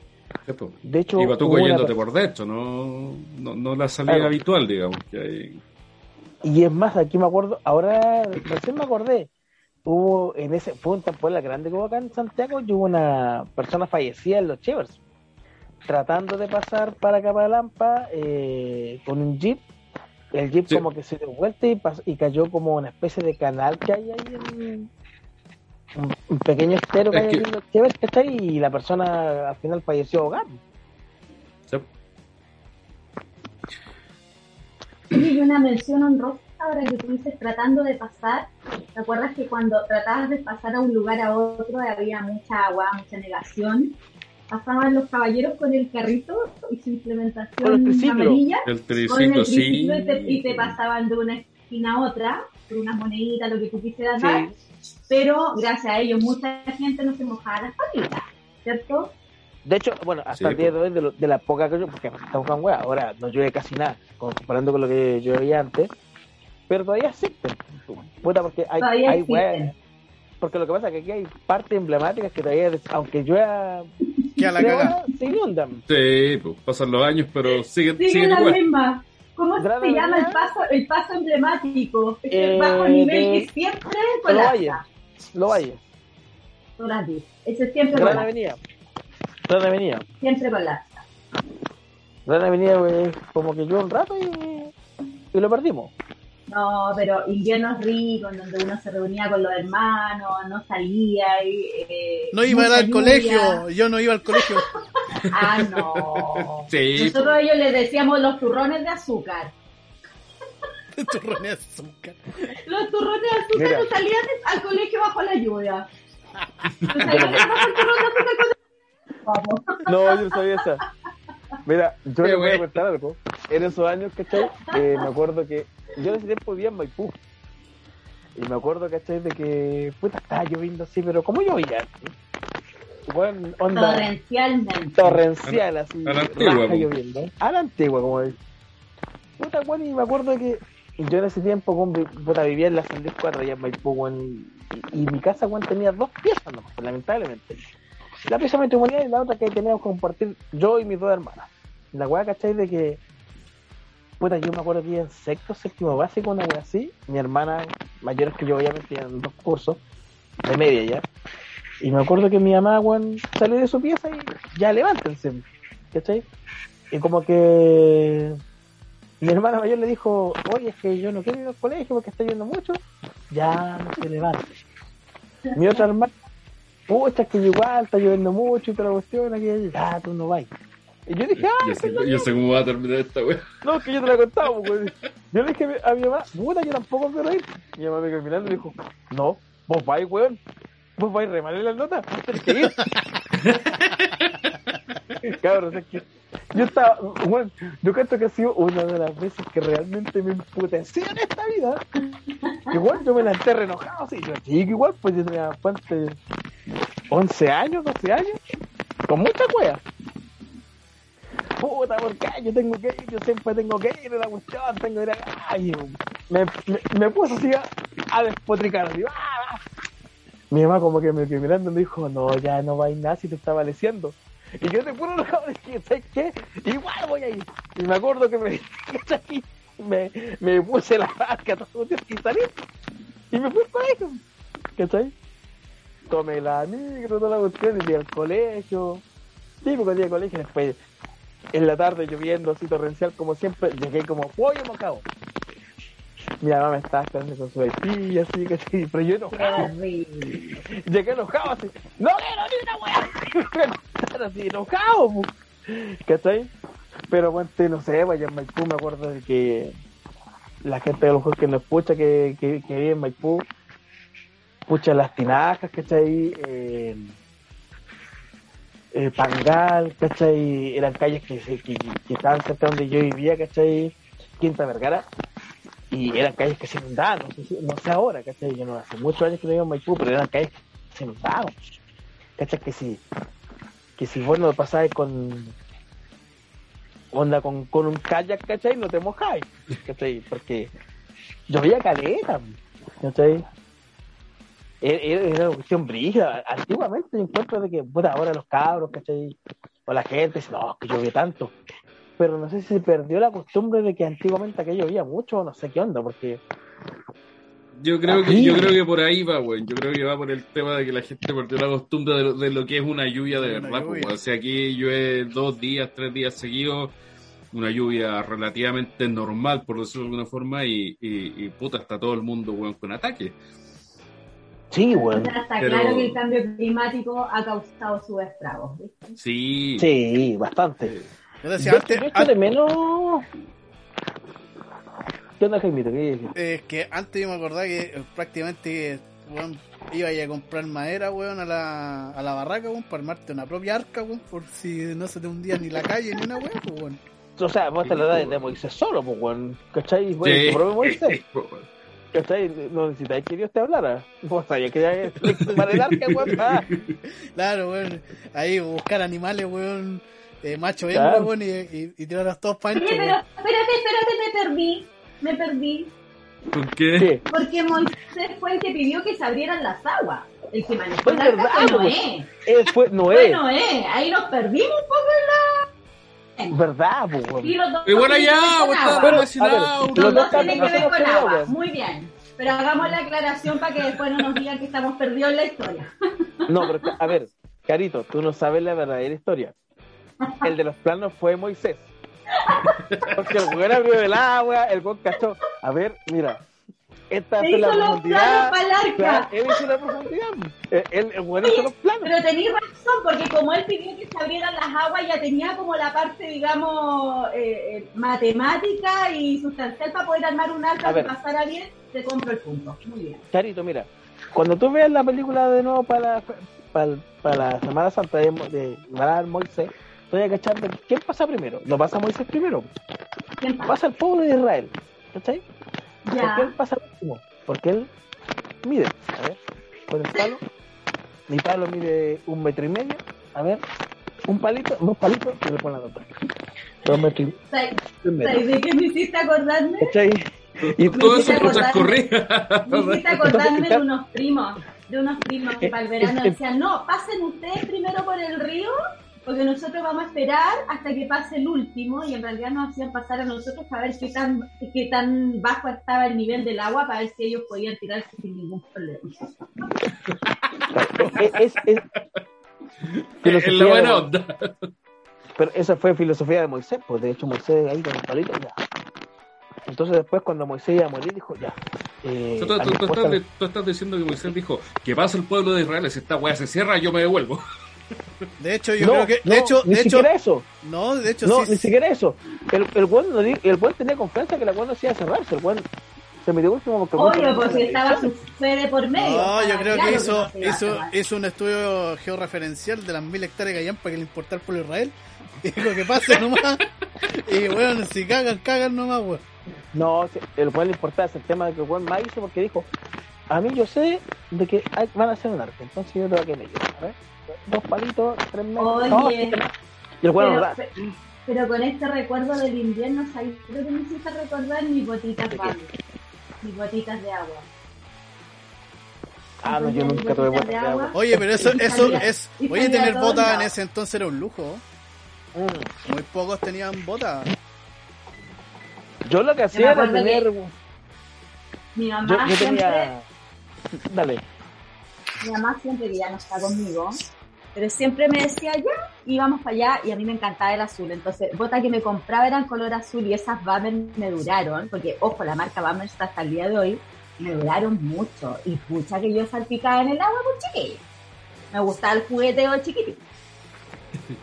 De hecho, Y Batuco yéndote por dentro, no, no, no la salida Claro. habitual, digamos. Que hay. y es más, aquí me acuerdo, ahora recién me acordé, hubo en ese, fue un temporada grande que hubo acá en Santiago y hubo una persona fallecida en los Chevers, tratando de pasar para acá para Lampa eh, con un jeep el jeep Sí. como que se dio vuelta y, y cayó como una especie de canal que hay ahí en un, un pequeño estero que Es hay que- ahí en los Chever, ¿cachai? Y la persona al final falleció ahogada. Sí. Y una mención honrosa ahora que tú dices tratando de pasar. ¿Te acuerdas que cuando tratabas de pasar a un lugar a otro había mucha agua, mucha negación? Pasaban los caballeros con el carrito y su el implementación triciclo. amarilla El con el triciclo, sí. triciclo y, te, y te pasaban de una esquina a otra por unas moneditas, lo que tú quisieras dar. Pero gracias a ellos mucha gente no se mojaba las patitas, ¿cierto? De hecho, bueno, hasta Sí, el día de hoy, de, lo- de la poca que yo, porque estamos con hueá, ahora no llueve casi nada, comparando con lo que llovía antes, pero todavía existen. Puta, porque hay, Todavía hay Porque lo que pasa es que aquí hay partes emblemáticas que todavía, aunque llueva, Que a la cagada. se inundan. Sí, pues, pasan los años, pero siguen, Sigue siguen la igual. misma. ¿Cómo se llama el Avenida. paso, el paso emblemático? Eh, bajo nivel de- que siempre colapsa. Lo. Todas las veces. Ese siempre Gran colapsa. Avenida. Gran Avenida. Siempre colapsa. Gran Avenida, pues, como que llueve un rato y, y lo perdimos. No, pero inviernos ricos, en donde uno se reunía con los hermanos, no salía. Y, eh, No iba al colegio, yo no iba al colegio. Ah, no. Sí, Nosotros a ellos les decíamos los turrones de azúcar. Turrones de azúcar. Los turrones de azúcar Mira. no salían al colegio bajo la lluvia. No salían bajo el turrón de azúcar con- Vamos. No, yo no sabía esa. Mira, yo Qué les voy a contar algo. En esos años, ¿cachai? Eh, me acuerdo que yo en ese tiempo vivía en Maipú. Y me acuerdo, ¿cachai? De que, puta, estaba lloviendo así, pero ¿cómo llovía? Bueno, onda Torrencialmente. torrencial, así. a la antigua, lloviendo. A la antigua, como es. Puta, bueno, y me acuerdo que yo en ese tiempo, vi- puta, vivía en la San Luis 4 allá en Maipú, weón, y, y mi casa, weón, tenía dos piezas, ¿no? lamentablemente. La pieza matrimonial y la otra que teníamos que compartir yo y mis dos hermanas. La weá, ¿cachai? De que, puta, yo me acuerdo que en sexto, séptimo básico, una weá así. Mi hermana, mayor que yo, obviamente, en dos cursos, de media ya. Y me acuerdo que mi mamá, weón, salió de su pieza y ya levántense, ¿cachai? Y como que mi hermana mayor le dijo, oye, es que yo no quiero ir al colegio porque está lloviendo mucho. Ya no se levanta. Mi otra hermana, pucha, es que igual está lloviendo mucho y toda la cuestión, aquí, ya tú no vas. Y yo dije, ah, Yo sé, yo sé cómo va a terminar esta wea. no, que yo te la contaba, pues, güey. Yo le dije a mi- a mi mamá, puta, yo tampoco quiero ir. Mi mamá me quedó mirando y dijo, no, vos vais, weón. Vos vais re mal en las notas, vos tenés que ir. Cabros, es que yo estaba, bueno, yo creo que ha sido una de las veces que realmente me emputecí en esta vida. Igual yo me la enterré enojado, así, yo chico igual, pues yo tenía, ¿cuánto? 11 años, 12 años, con mucha wea. Puta, ¿por qué? Yo tengo que ir, yo siempre tengo que ir a la cuestión, tengo que ir a... Me, me, puse así a, despotricar, así, ¡ah! Mi mamá como que me quedó mirando me dijo, no, ya no va a ir nada si te está valeciendo. Y yo te puro enojado dije, ¿sabes qué? Igual voy a ir. Y me acuerdo que me, me, me puse la vasca todo y salí. Y me fui al colegio. ¿Cachai? Tomé la micro, toda la cuestión, y al colegio. Típico día de colegio, después en la tarde lloviendo así torrencial como siempre, llegué como pollo mojado. Mi mamá me estaba esperando con su así, ¿cachai? Pero yo enojado. Llegué enojado así, no quiero ni una weá. Así, enojado. ¿cachai? Pero bueno, te- no sé, vaya en Maipú me acuerdo de que la gente de los juegos que nos escucha que, que, que vive en Maipú, pucha las tinajas, ¿cachai? Eh, eh, Pangal, ¿cachai? Eran calles que, que, estaban cerca donde yo vivía, ¿cachai? Quinta Vergara. Y eran calles que se inundaban, no sé, no sé ahora, ¿cachai? Yo no hace muchos años que no vivo en Maipú, pero eran calles que se inundaban. ¿Cachai? Que si, que si vos no pasabas con onda con, con un kayak, ¿cachai? No te mojáis, ¿cachai? Porque llovía caleta, ¿cachai? Era, una cuestión brígida. Antiguamente yo encuentro de que, puta, ahora los cabros, ¿cachai? O la gente dice, no, que llovía tanto. Pero no sé si se perdió la costumbre de que antiguamente aquello llovía mucho o no sé qué onda, porque Yo creo que yo creo que por ahí va, weón. Yo creo que va por el tema de que la gente perdió la costumbre de lo, de lo que es una lluvia de Una verdad, lluvia. pues, O sea, aquí llueve dos días, tres días seguidos. una lluvia relativamente normal, por decirlo de alguna forma, y, y, y puta, está todo el mundo, weón, con ataque. Sí, O weón. sea, está Pero- claro que el cambio climático ha causado sus estragos. ¿viste? Sí. Sí, bastante. Yo decía Yo, antes, yo echo de menos. ¿Qué onda, Jaimito? ¿Qué dices? eh, que antes yo me acordaba que eh, prácticamente weón, iba a ir a comprar madera, weón, a la, a la barraca, weón, para armarte una propia arca, weón, por si no se te hundía ni la calle ni una weón, pues, weón. O sea, vos te la das de Moisés solo, pues, weón. ¿Cachai? Bueno, Sí. ¿Cachai? No necesitáis que Dios te hablara. O sea, yo quería extremar el arca, weón. Ah, Claro, weón, ahí buscar animales, weón, eh, macho Claro. hembra, weón, y, y, y tirarlos todos ancho, pero weón. espérate, espérate, me perdí. Me perdí. ¿Con qué? ¿Qué? Porque Moisés fue el que pidió que se abrieran las aguas. El que manejó Pues arca verdad, fue pues. Noé. Eh, fue Noé. Fue Noé. Ahí nos perdimos un poco en la... ¿Verdad, pues, los dos Igual allá, ver con weón, agua. está Pero, relacionado. a ver, ¿no? los dos tienen que ver con agua. Muy bien. Pero hagamos la aclaración para que después no nos digan que estamos perdidos en la historia. No, pero a ver, Carito, tú no sabes la verdadera historia. El de los planos fue Moisés. Porque el weón abrió el agua, el weón cachó. A ver, mira, esta es la profundidad. planos para el Claro, él hizo la profundidad. Eh, Él, el weón hizo los planos. Pero tenéis razón, porque como él pidió que se abrieran las aguas, ya tenía como la parte, digamos, eh, eh, matemática y sustancial para poder armar un arca que pasara bien. Te compro el punto. Muy bien. Carito, mira, cuando tú veas la película de nuevo para, para, para la Semana Santa de, de Moisés, tú vas a cachar de quién pasa primero. No pasa Moisés primero, ¿Quién pasa? pasa el pueblo de Israel. ¿Cachai? ¿Por qué él Ya. pasa último? Porque él mide, a ver, con el palo, mi palo mide un metro y medio, a ver, un palito, dos palitos y le ponen la nota. Dos metros y ¿Sabes de qué me hiciste acordarme? ¿Cachai? Y Todo eso por transcurrir. Me hiciste acordarme de unos primos, de unos primos que para el verano decían, no, pasen ustedes primero por el río, porque nosotros vamos a esperar hasta que pase el último, y en realidad nos hacían pasar a nosotros para ver qué tan, qué tan bajo estaba el nivel del agua, para ver si ellos podían tirarse sin ningún problema. es, es, es- Es la buena onda. Pero esa fue filosofía de Moisés, pues de hecho Moisés ahí con el palito ya. Entonces después cuando Moisés iba a morir dijo ya. Eh, estás, tú estás diciendo que Moisés dijo que pasa el pueblo de Israel, si esta weá se cierra, yo me devuelvo. De hecho, yo no, creo que, no, de hecho, ni de hecho, siquiera eso. no, de hecho, No, sí, ni siquiera eso. El, el buen el buen tenía confianza que la buena no se iba a cerrarse. El buen se metió último porque el buen Obvio, si estaba su fe de por medio. No, yo creo claro que hizo, hizo, hizo un estudio georreferencial de las mil hectáreas que hayan para que le importar por Israel. Y dijo que pase nomás. Y bueno, si cagan, cagan nomás, weón. No, el buen le importaba ese tema de que el buen más hizo porque dijo, a mí yo sé de que hay- van a hacer un arte, entonces yo te voy a quedar ellos. A ver, dos palitos, tres metros. Oye. no, y el buen Pero, da. pero con este recuerdo del invierno, ¿sabes? Creo que me hiciste recordar mis botitas. Bambi, mis botitas de agua. Ah, no, yo nunca tuve botas de agua. Oye, pero eso, eso es. Oye, tener botas en ese entonces era un lujo. Mm. Muy pocos tenían botas. Yo lo que hacía era que- tener... Mi mamá Yo, yo siempre, tenía... Dale. mi mamá siempre que ya no está conmigo, pero siempre me decía ya, íbamos para allá y a mí me encantaba el azul. Entonces, botas que me compraba eran color azul y esas Bammer me duraron, porque ojo, la marca Bammer está hasta el día de hoy, me duraron mucho. Y pucha que yo salpicaba en el agua con chiquillo. Me gustaba el jugueteo chiquitito.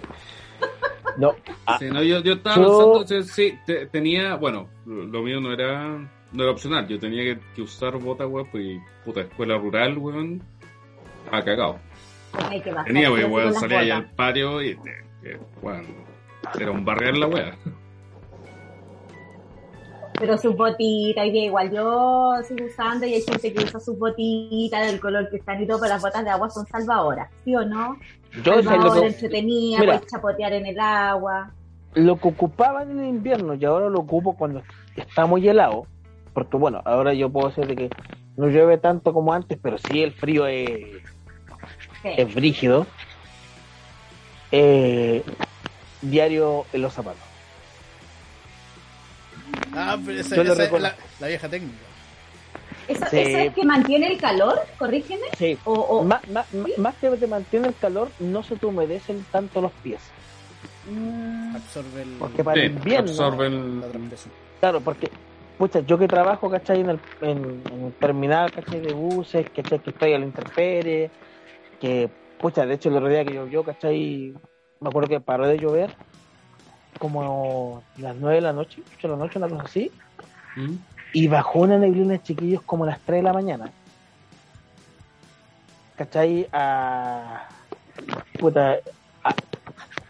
No, ah, Sí, no, yo, yo estaba Yo- pensando, sí, sí, te- tenía, bueno, lo mío no era, no era opcional, yo tenía que, que usar botas, weón, pues, y puta, escuela rural, weón, estaba cagado. Hay que bajar Tenía, weón, salía ahí al patio y, eh, weón, era un barrial la weá. Pero sus botitas, y que igual yo sigo usando y hay gente que usa sus botitas del color que están y todo, pero las botas de agua son salvadoras, ¿sí o no? yo sé lo Salvadora, que, entretenida, Mira. puedes chapotear en el agua. lo que ocupaba en el invierno y ahora lo ocupo cuando está muy helado, porque bueno, ahora yo puedo decir de que no llueve tanto como antes, pero sí el frío es, Sí. es brígido. Eh, diario en los zapatos. Ah, pero esa, es la, la vieja técnica. ¿Eso, Sí. ¿Eso es que mantiene el calor? Corrígeme. Sí. O, o- Más, más, más que te mantiene el calor, no se te humedecen tanto los pies. Mm, Absorbe el, Porque para Sí, el invierno, absorbe el- claro, porque, pucha, yo que trabajo, ¿cachai? En el, en, en el terminal, ¿cachai? De buses, ¿cachai? Que estoy a la intemperie, que, pucha, de hecho el otro día que llovió, ¿cachai? Me acuerdo que paró de llover como las 9 de la noche, 8 de la noche, una cosa así, ¿Mm? y bajó una neblina, chiquillos, como a las 3 de la mañana. ¿Cachai? A... Puta, a-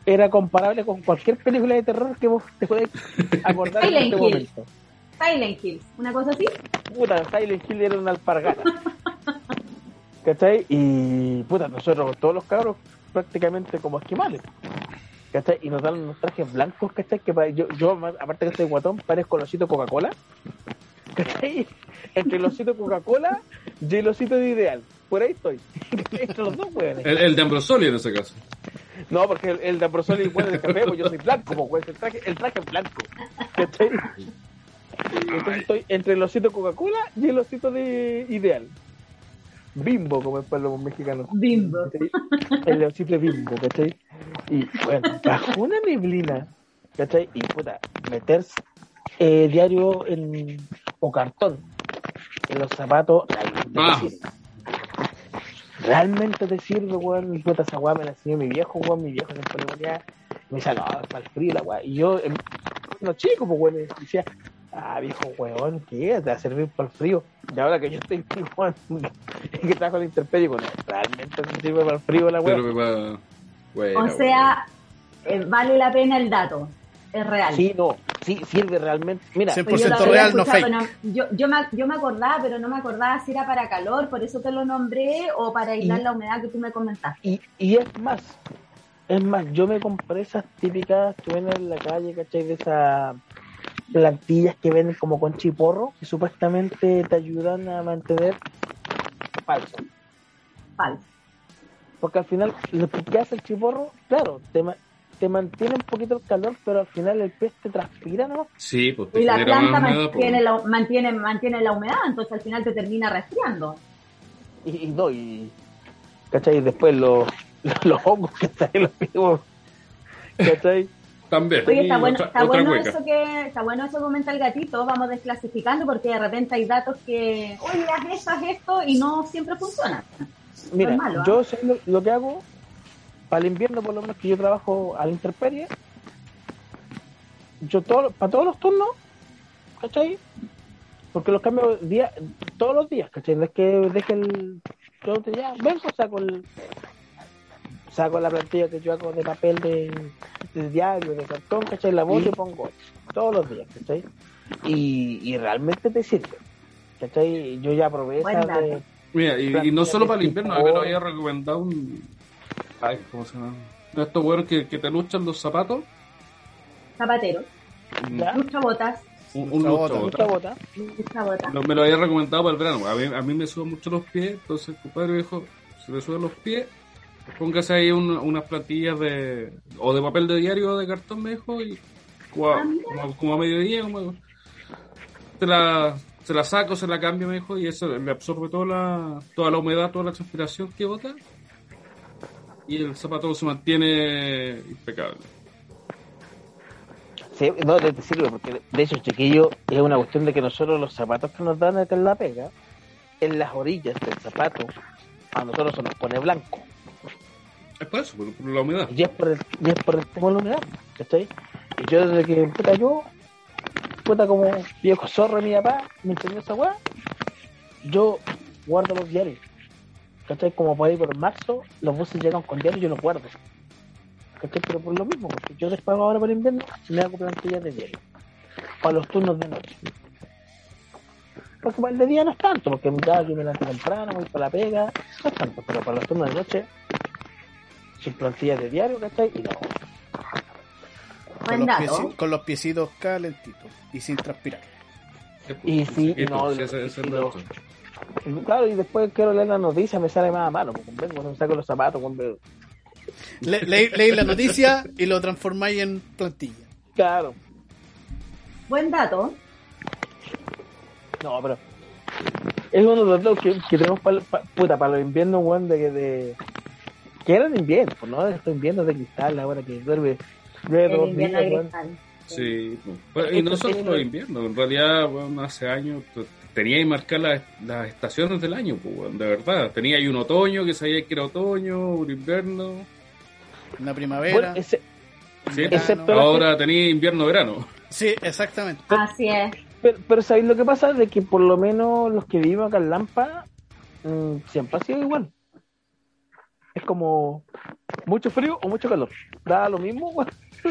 Era comparable con cualquier película de terror que vos te puedes acordar en Silent este Hill. momento. Silent Hills, una cosa así. Puta, Silent Hill era una alpargata. ¿Cachai? Y puta, nosotros, todos los cabros, prácticamente como esquimales. ¿Cachai? Y nos dan unos trajes blancos, ¿cachai? Que pa- yo, yo, aparte que estoy guatón, parezco el osito Coca-Cola. ¿Cachai? Entre el osito Coca-Cola y el osito de Ideal. Por ahí estoy. Entre los dos, weones. El, el de Ambrosoli en ese caso. No, porque el, el de Ambrosoli igual de café, pues yo soy blanco, pues, weón. el traje, el traje es blanco. ¿Cachai? Entonces estoy entre el osito Coca-Cola y el osito de Ideal. Bimbo, como el pueblo mexicano. Bimbo. ¿cachai? El de bimbo, ¿cachai? Y bueno, bajo una neblina, ¿cachai? Y puta, meterse eh, diario en, o cartón en los zapatos, realmente Ah. te sirve. Realmente te sirve, weón. Y puta, esa weá me la enseñó mi viejo, weón. Mi viejo siempre le ponía, me decía, no, es para el frío la weá. Y yo, em, no chico, pues weón, decía, ah, viejo weón, ¿qué? Te va a servir para el frío. Y ahora que yo estoy, weón, que trabajo en la intemperie, bueno, realmente me sirve para el frío la que va. Bueno, O sea, eh, vale la pena el dato. Es real. Sí, no, sí, sirve realmente. Mira, Cien Pues yo 100% real, no fake. yo, yo, me, yo me acordaba, pero no me acordaba si era para calor, por eso te lo nombré, o para aislar Y- la humedad que tú me comentaste. y, y es más, es más, yo me compré esas típicas que venden en la calle, ¿cachai? De esas plantillas que venden como con chiporro, que supuestamente te ayudan a mantener falso. Falso. Porque al final, lo que hace el chiporro, claro, te, te mantiene un poquito el calor, pero al final el pez te transpira, ¿no? Sí, pues te Y la planta pues. mantiene la, mantiene, mantiene la humedad, entonces al final te termina resfriando. Y, y no, y. ¿cachai? Y después los, los hongos que están en los pies, ¿cachai? También. Oye, está bueno, otra, está otra bueno eso que, está bueno eso que comenta el gatito, vamos desclasificando porque de repente hay datos que, oye, haz esto, haz esto, y no siempre funcionan. Mira, malo, ¿ah? yo sé lo, lo que hago para el invierno, por lo menos que yo trabajo a la intemperie. Yo todo, para todos los turnos, ¿cachai? Porque los cambio día, todos los días, ¿cachai? No es que deje el. Yo te ya, vengo, saco el. Saco la plantilla que yo hago de papel de, de diario, de cartón, ¿cachai? La voz y pongo todos los días, ¿cachai? Y, y realmente te sirve, ¿cachai? Yo ya probé esa de, Mira, y, y no solo para el invierno, a tipo- mí me lo había recomendado un. Ay, ¿cómo se llama? Estos weones que, que te luchan los zapatos. Zapatero, ¿Ya? luchabotas, Un, un luchabota. mucha bota. me lo había recomendado para el verano. A mí, a mí me sudan mucho los pies, entonces el compadre me dijo, si le sudan los pies, póngase ahí un- unas plantillas de o de papel de diario o de cartón, me dijo, y como a, Ah, mira. como, como a mediodía, como, se la, se la saco, se la cambio, me dijo, y eso le absorbe toda la, toda la humedad, toda la transpiración que bota, y el zapato se mantiene impecable. Sí, no, te te sirve, porque de hecho, chiquillo, es una cuestión de que nosotros los zapatos que nos dan acá en la pega, en las orillas del zapato, a nosotros se nos pone blanco. Es por eso, por, la humedad. Y por el, por el la humedad, ¿cachai? Y yo desde que, puta, yo, puta, como viejo zorro mi papá, me enseñó esa weá, yo guardo los diarios. ¿Cachai? Como por ahí por marzo, los buses llegan con diarios y yo los guardo. ¿Cachai? Pero por lo mismo, yo después ahora para invierno me hago plantillas de diario. Para los turnos de noche. Porque para el de día no es tanto, porque ya yo me levanto temprano, voy para la pega, no es tanto, pero para los turnos de noche, sin plantillas de diario, ¿cachai? Y no, Con Buen los, dato. pieci- con los piecitos calentitos y sin transpirar. Y sí, Sí, no, pues, Claro, y después quiero leer la noticia, me sale más a mano, ven, cuando me saco los zapatos, cuando... Le, leí, leí la noticia y lo transformáis en plantilla. Claro, Buen dato. no, pero es uno de los dos que, que tenemos para, puta, para los inviernos, weón, de que de... Que eran inviernos, pues, ¿no? Estos inviernos de cristal, ahora que duerme De El invierno gristal. Sí, pues, y no solo los inviernos, en realidad, bueno, hace años t- tenía que marcar las, las estaciones del año, pues, de verdad. Tenía ahí un otoño que sabía que era otoño, un invierno. Una primavera. Bueno, ese- Ahora tenía invierno-verano. Sí, exactamente. Así es. pero, pero ¿sabéis lo que pasa? De que por lo menos los que vivimos acá en Lampa mm, siempre ha sido igual. Es como mucho frío o mucho calor. Da lo mismo.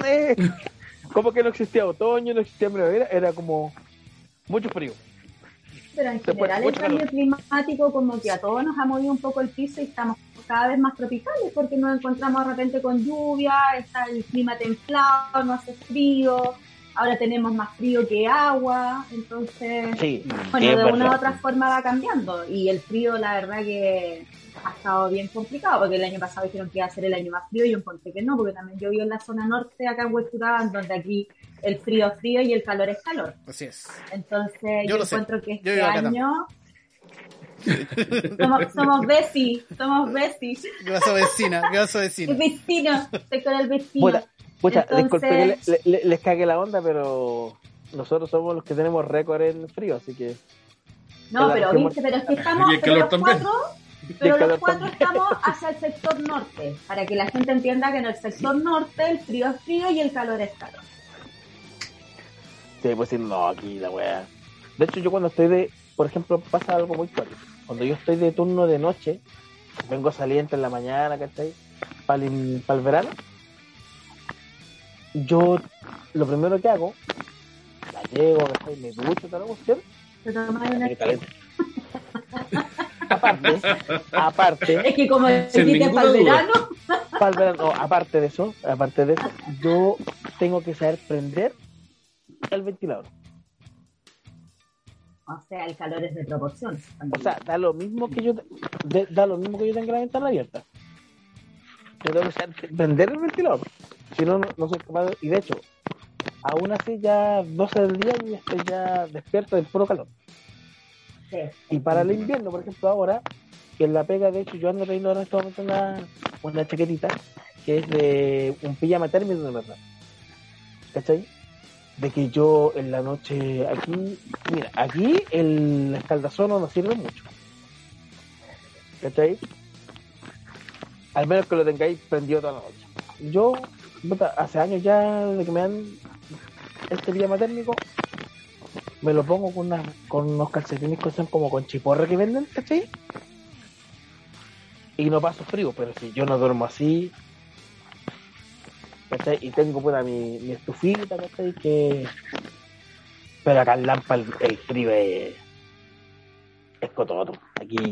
Eh, Como que no existía otoño, no existía primavera, era como mucho frío. Pero en Después, general el cambio calor. climático como que a todos nos ha movido un poco el piso y estamos cada vez más tropicales porque nos encontramos de repente con lluvia, está el clima templado, no hace frío, ahora tenemos más frío que agua, entonces, Sí, bueno, de una u otra forma va cambiando y el frío la verdad que ha estado bien complicado porque el año pasado dijeron que iba a ser el año más frío y yo encontré que no, porque también yo vivo en la zona norte acá en Huechuraba, donde aquí el frío es frío y el calor es calor. Así es. Entonces Yo yo, lo sé. encuentro que Yo este año somos, somos besties, somos besties. ¿Qué pasó, vecina? ¿Qué pasó, El vecina? vecino, estoy con el vecino. Pucha, Entonces- disculpe que le- le- le- les cague la onda, pero nosotros somos los que tenemos récord en frío, así que no, pero viste, pero es que estamos, Y el pero calor los también. cuatro, pero los cuatro estamos hacia el sector norte, para que la gente entienda que en el sector norte el frío es frío y el calor es calor. Sí, pues decir, no, aquí la weá. De hecho, yo cuando estoy de, por ejemplo, pasa algo muy claro. Cuando yo estoy de turno de noche, vengo saliente en la mañana, ¿cachai? Para el, para el verano, yo lo primero que hago, la llego, ¿cachai? Me ducho, toda la cuestión, una- me caliento. Aparte, aparte, Es que como dijiste para el verano, para el verano, no, aparte de eso, aparte de eso, yo tengo que saber prender el ventilador. o sea, el calor es de proporción. O sea, da lo mismo que yo de- da lo mismo que yo tenga la ventana abierta. Yo tengo que saber prender el ventilador. Si no, no, no soy capaz de- Y de hecho, aún así ya 12 del día y estoy ya despierto del puro calor. Y para el invierno, por ejemplo, ahora, que en la pega, de hecho, yo ando trayendo ahora en este una, una chaquetita que es de un pijama térmico, de verdad. ¿Cachai? De que yo en la noche aquí, mira, aquí el escaldazono no sirve mucho. ¿Cachai? Al menos que lo tengáis prendido toda la noche. Yo, hace años ya de que me dan este pijama térmico, me lo pongo con, unas- con unos calcetines que son como con chiporra que venden, ¿cachai? Y no paso frío, pero si yo no duermo así, ¿cachai? Y tengo puta mi, mi estufita, ¿cachai? Que... Pero acá en Lampa el, el frío es... es cototo. Aquí...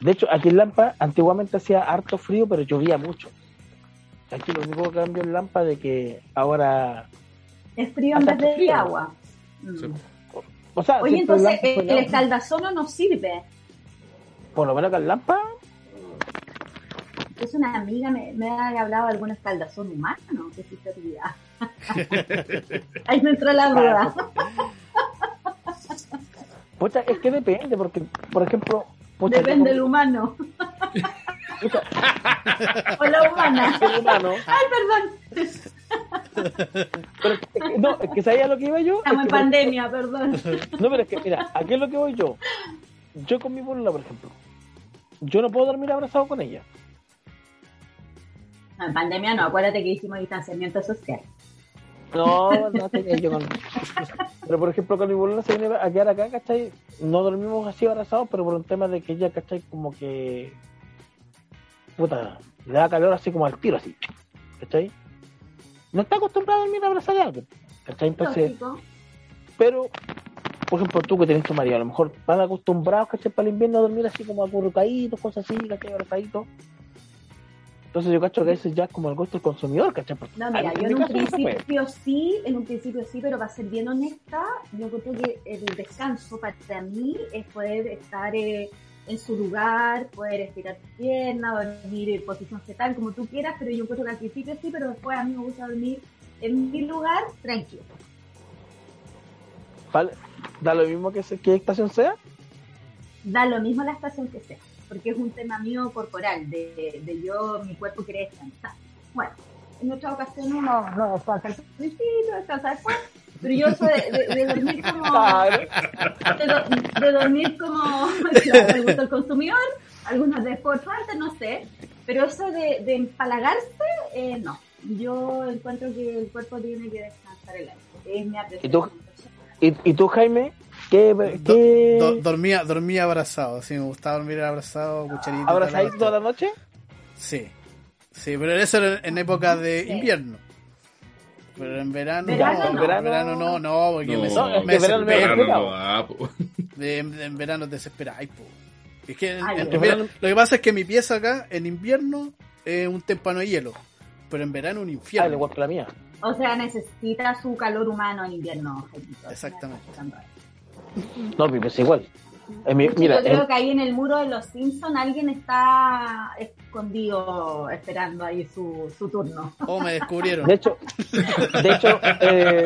De hecho, aquí en Lampa antiguamente hacía harto frío, pero llovía mucho. Aquí lo único que cambió en Lampa de que ahora... Es frío en vez de frío. agua. Sí. Mm. O sea, Oye, entonces fue el agua. escaldazono no sirve. Por lo menos acá en Lampa Es una amiga me, me ha hablado de algún escaldazón humano, que sí servía. Ahí me entró la duda. Pucha, es que depende, porque, por ejemplo, pucha, Depende del humano. pucha, O la humana. el humano, Ay, perdón. Pero no, es que sabía lo que iba yo. Estamos es en pandemia, perdón. No, pero es que, mira, aquí es lo que voy yo. Yo con mi polola, por ejemplo, yo no puedo dormir abrazado con ella. No, en pandemia no, acuérdate que hicimos distanciamiento social. No, no qué yo con... Pero por ejemplo, con mi polola se viene a quedar acá, ¿cachai? No dormimos así abrazados, pero por un tema de que ella, ¿cachai? Como que... Puta, le da calor así como al tiro, así. ¿Cachai? No está acostumbrada a dormir abrazada de alguien. ¿Cachai? Entonces... Lógico. Pero, por ejemplo, tú que tienes tu marido, a lo mejor van acostumbrados, ¿cachai? Para el invierno a dormir así como acurrucaditos, cosas así, ¿cachai? Abrazaditos. Entonces yo cacho que ese ya es como el gusto del consumidor, ¿cachai? Porque No, a mira, yo en un principio sí, en un principio sí, pero para ser bien honesta, yo creo que el descanso para mí es poder estar eh, en su lugar, poder estirar tu pierna, dormir en posición fetal, como tú quieras, pero yo creo que al principio sí, pero después a mí me gusta dormir en mi lugar tranquilo. Da lo mismo que, se- que estación sea. Da lo mismo la estación que sea, porque es un tema mío corporal, de, de yo, mi cuerpo quiere descansar. Bueno, en otras ocasiones uno no descansa al principio, descansa después, pero yo soy de, de- de dormir como, de, do- de dormir como, claro, el consumidor, algunos de esfuerzo antes, no sé, pero eso de, de empalagarse, eh, no. Yo encuentro que el cuerpo tiene que descansar el aire. Es mi apreciación personal. ¿Y, y tú, Jaime? ¿Qué, qué... do- dormía, dormía abrazado, sí, me gustaba dormir abrazado, cucharita. y toda la ¿Abrazadito toda la noche? Sí, sí, pero eso era en época de invierno. Pero en verano, Verano no, no. en verano no, no, porque No, me, No, me verano. De- en verano desesperáis, po. Es que en- Ay, en- en en verano- lo que pasa es que mi pieza acá en invierno es un témpano de hielo, pero en verano un Ah, infierno. igual que la mía. O sea, necesita su calor humano en invierno. Exactamente. No, pues igual. Mi- mira, Yo creo que ahí en el muro de los Simpsons alguien está escondido esperando ahí su, su turno. Oh, me descubrieron. de hecho, de hecho, eh,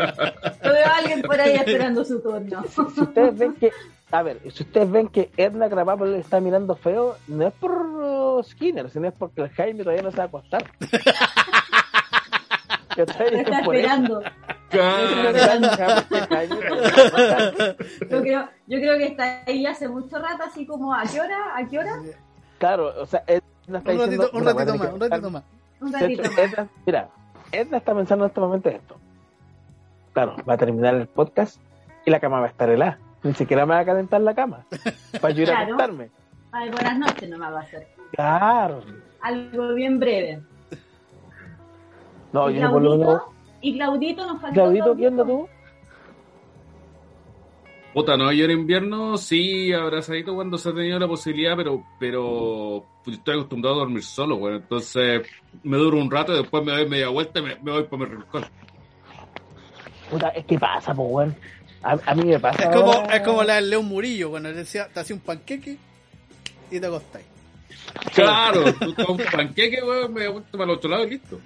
Yo veo a alguien por ahí esperando su turno. si ustedes ven que, a ver, si ustedes ven que Edna Krabappel le está mirando feo, no es por Skinner, sino es porque el Jaime todavía no se va a acostar. Está Es por eso. Yo creo, yo creo que está ahí hace mucho rato, así como ¿a qué hora? ¿A qué hora? Claro, o sea, Edna está Un ratito, diciendo, un "Puta, ratito más, un ratito más. Un ratito hecho, más. Edna, mira, Edna está pensando en este momento esto. Claro, va a terminar el podcast y la cama va a estar helada. Ni siquiera me va a calentar la cama. Para yo ir a acostarme. Ay, buenas noches nomás va a ser. Claro. Algo bien breve. No, ¿Y yo por lo menos. ¿Y Claudito nos faltó? Claudito, ¿qué onda tú? Puta, no, yo en invierno sí, abrazadito cuando se ha tenido la posibilidad, pero pero pues, estoy acostumbrado a dormir solo, güey. Entonces me duro un rato y después me doy media vuelta y me, me voy para mi rincón. Puta, es que pasa, pues, weón. A, a mí me pasa. Es como, es como la del León Murillo, cuando le decía, te hacía un panqueque y te acostáis. Claro, tú tomas un panqueque, güey, me voy para el otro lado y listo.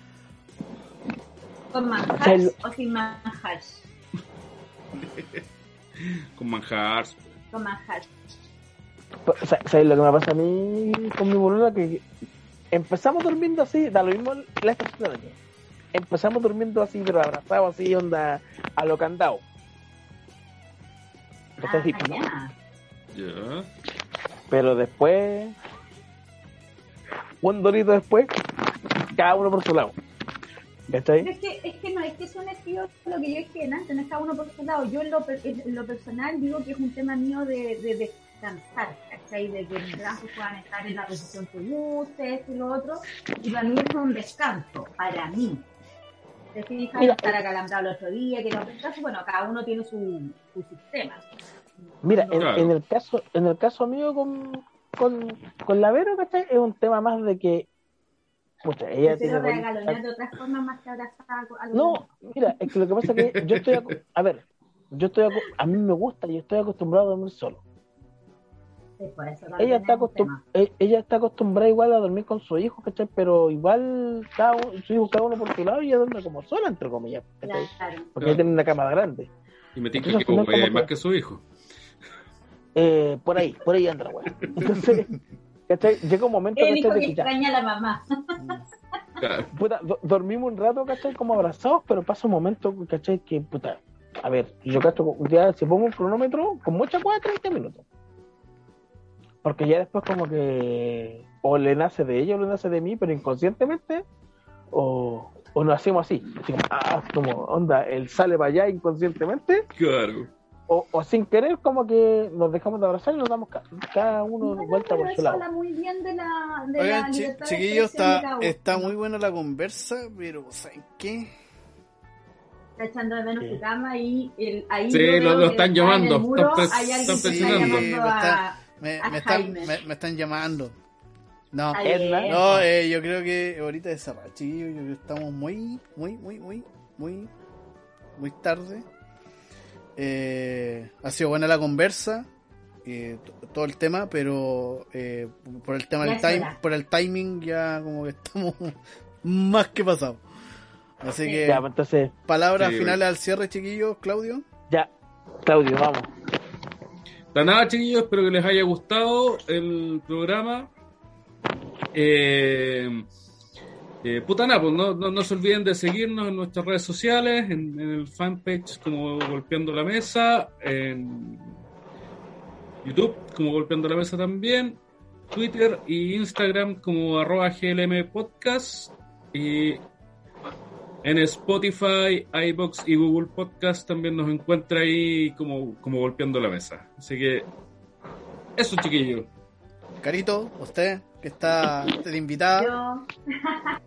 ¿Con manjar Sí. o sin manjar? Con manjar. Con manjar. O sea, ¿Sabes lo que me pasa a mí con mi boluda? Que empezamos durmiendo así, da lo mismo la estación del año. Empezamos durmiendo así, pero abrazados así, onda, a lo candado. Ah, Entonces, sí, ¿no? ya. Ya. Pero después, un dorito después, cada uno por su lado. Pero ¿Cachai? es que, es que no, es que es un estilo lo que yo dije antes, no está uno por su lado. Yo en lo, en lo personal digo que es un tema mío de, de descansar, ¿cachai? De que mis brazos puedan estar en la posición que guste, esto y lo otro. Y para mí es un descanso, para mí. Te fijas, Mira, estar acalambrado el otro día, que no descanso, bueno, cada uno tiene su, su sistema. Mira, en, Claro. en el caso en el caso mío con, con, con la Vero, ¿cachai? Es un tema más de que, pucha, ella tiene... Regalonear de otras formas más que abrazar a los No, mira, es que lo que pasa es que yo estoy, acu- a ver, yo estoy, acu- a mí me gusta y estoy acostumbrado a dormir solo. Sí, por eso Ella es está, acostum- tema. e- ella está acostumbrada igual a dormir con su hijo, ¿cachai? Pero igual cada uno, su hijo cada uno por su lado y ella duerme como sola, entre comillas, ¿cachai? Claro. Porque ella tiene una cama grande. Y me Entonces, que como, eh, como más que- que su hijo. Eh, por ahí, por ahí anda la weá. Entonces, ¿cachai? Llega un momento, El hijo ¿cachai? que extraña a la mamá. Claro. puta, do- dormimos un rato, ¿cachai? Como abrazados, pero pasa un momento, ¿cachai? Que, puta, a ver, yo cacho, ya si pongo un cronómetro, con mucha cueva, 30 minutos. Porque ya después como que o le nace de ella o le nace de mí, pero inconscientemente, o, o nos hacemos así, así como, ah, como, onda, él sale para allá inconscientemente, Claro. O, o sin querer como que nos dejamos de abrazar y nos damos ca- cada uno Bueno, vuelta por su lado. habla muy bien de la, de la Oigan, chi- chiquillos, está, está muy buena la conversa, pero ¿saben qué? Está echando de menos su cama y el, ahí Sí, lo- están llamando, muro, están presionando. Sí, Me, están, me, me están llamando. No, no eh, yo creo que ahorita es cerrar, chiquillos. Estamos muy, muy, muy, muy, muy, muy tarde. Eh, ha sido buena la conversa, eh, todo el tema, pero eh, por el tema del time, por el timing ya como que estamos más que pasados. Así Sí. que Ya, pues, entonces, palabras Sí, finales al cierre, chiquillos, Claudio. ya, Claudio, vamos. De nada, chiquillos, espero que les haya gustado el programa. Eh, Eh, puta nada, pues no, no, no se olviden de seguirnos en nuestras redes sociales, en, en el fanpage como Golpeando la Mesa, en YouTube como Golpeando la Mesa también, Twitter y Instagram como arroba GLM Podcast y en Spotify, iBox y Google Podcast también nos encuentra ahí como, como Golpeando la Mesa. Así que eso chiquillos. Carito, usted que está usted invitada. Yo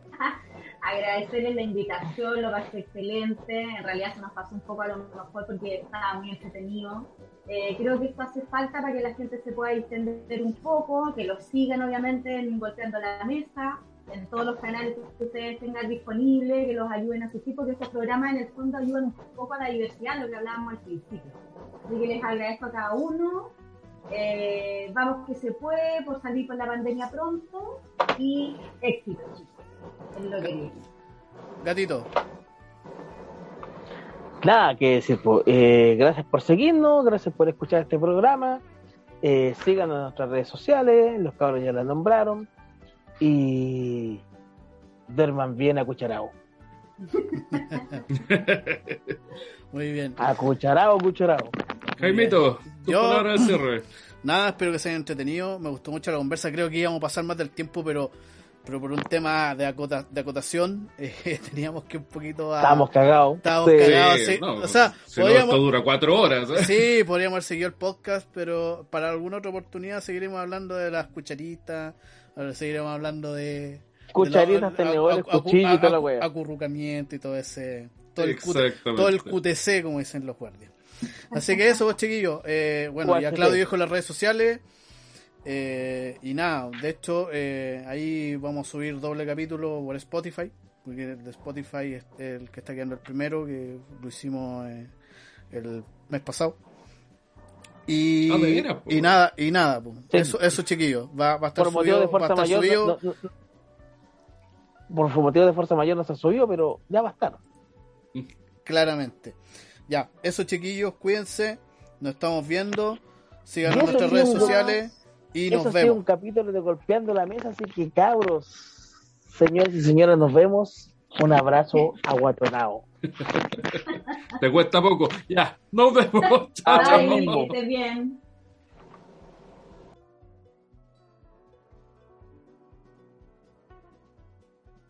agradecerles la invitación, lo pasé excelente. En realidad se nos pasó un poco a lo mejor porque estaba muy entretenido. Eh, creo que esto hace falta para que la gente se pueda entender un poco, que lo sigan obviamente en Golpeando la Mesa, en todos los canales que ustedes tengan disponibles, que los ayuden a sus hijos, que estos programas en el fondo ayudan un poco a la diversidad, lo que hablábamos al principio. Así que les agradezco a cada uno. Eh, vamos que se puede por salir con la pandemia pronto y éxito. Es lo que digo. Gatito, Nada que decir. Eh, gracias por seguirnos, gracias por escuchar este programa. Eh, síganos en nuestras redes sociales, los cabros ya la nombraron. Y duerman bien a cucharao. muy bien. A cucharao, cucharao. Jaimito, tu Yo- palabra de cierre. Nada, espero que se hayan entretenido. Me gustó mucho la conversa. Creo que íbamos a pasar más del tiempo, pero pero por un tema de, acota- de acotación eh, teníamos que un poquito... a- Estamos cagados. Estábamos Sí. cagados. Sí, sí. no, o sea, si no, podríamos... esto dura cuatro horas. ¿eh? Sí, podríamos haber seguido el podcast, pero para alguna otra oportunidad seguiremos hablando de las cucharitas, seguiremos hablando de... Cucharitas, tenedores, cuchillos y toda la wea. Acurrucamiento y todo ese... Todo el, todo el QTC, como dicen los guardias. Así que eso, pues, chiquillos. Eh, bueno, ya. Claudio dijo en las redes sociales. Eh, y nada, de hecho, eh, ahí vamos a subir doble capítulo por Spotify. Porque el de Spotify es el que está quedando el primero, que lo hicimos eh, el mes pasado. Y, Ah, po. y nada, y nada. Sí. eso, eso chiquillos, va, va a estar Por motivo subido, de va a fuerza estar mayor. subido. no- no- no- por motivo de fuerza mayor no se subió, pero ya va a estar. Claramente. Ya, eso chiquillos, cuídense, nos estamos viendo, síganos en nuestras redes sociales y Eso nos ha sido vemos. un capítulo de Golpeando la Mesa, así que cabros, señores y señoras, nos vemos. Un abrazo aguatonado. Te cuesta poco. Ya, nos vemos. Chao, chao. Bye, estés bien.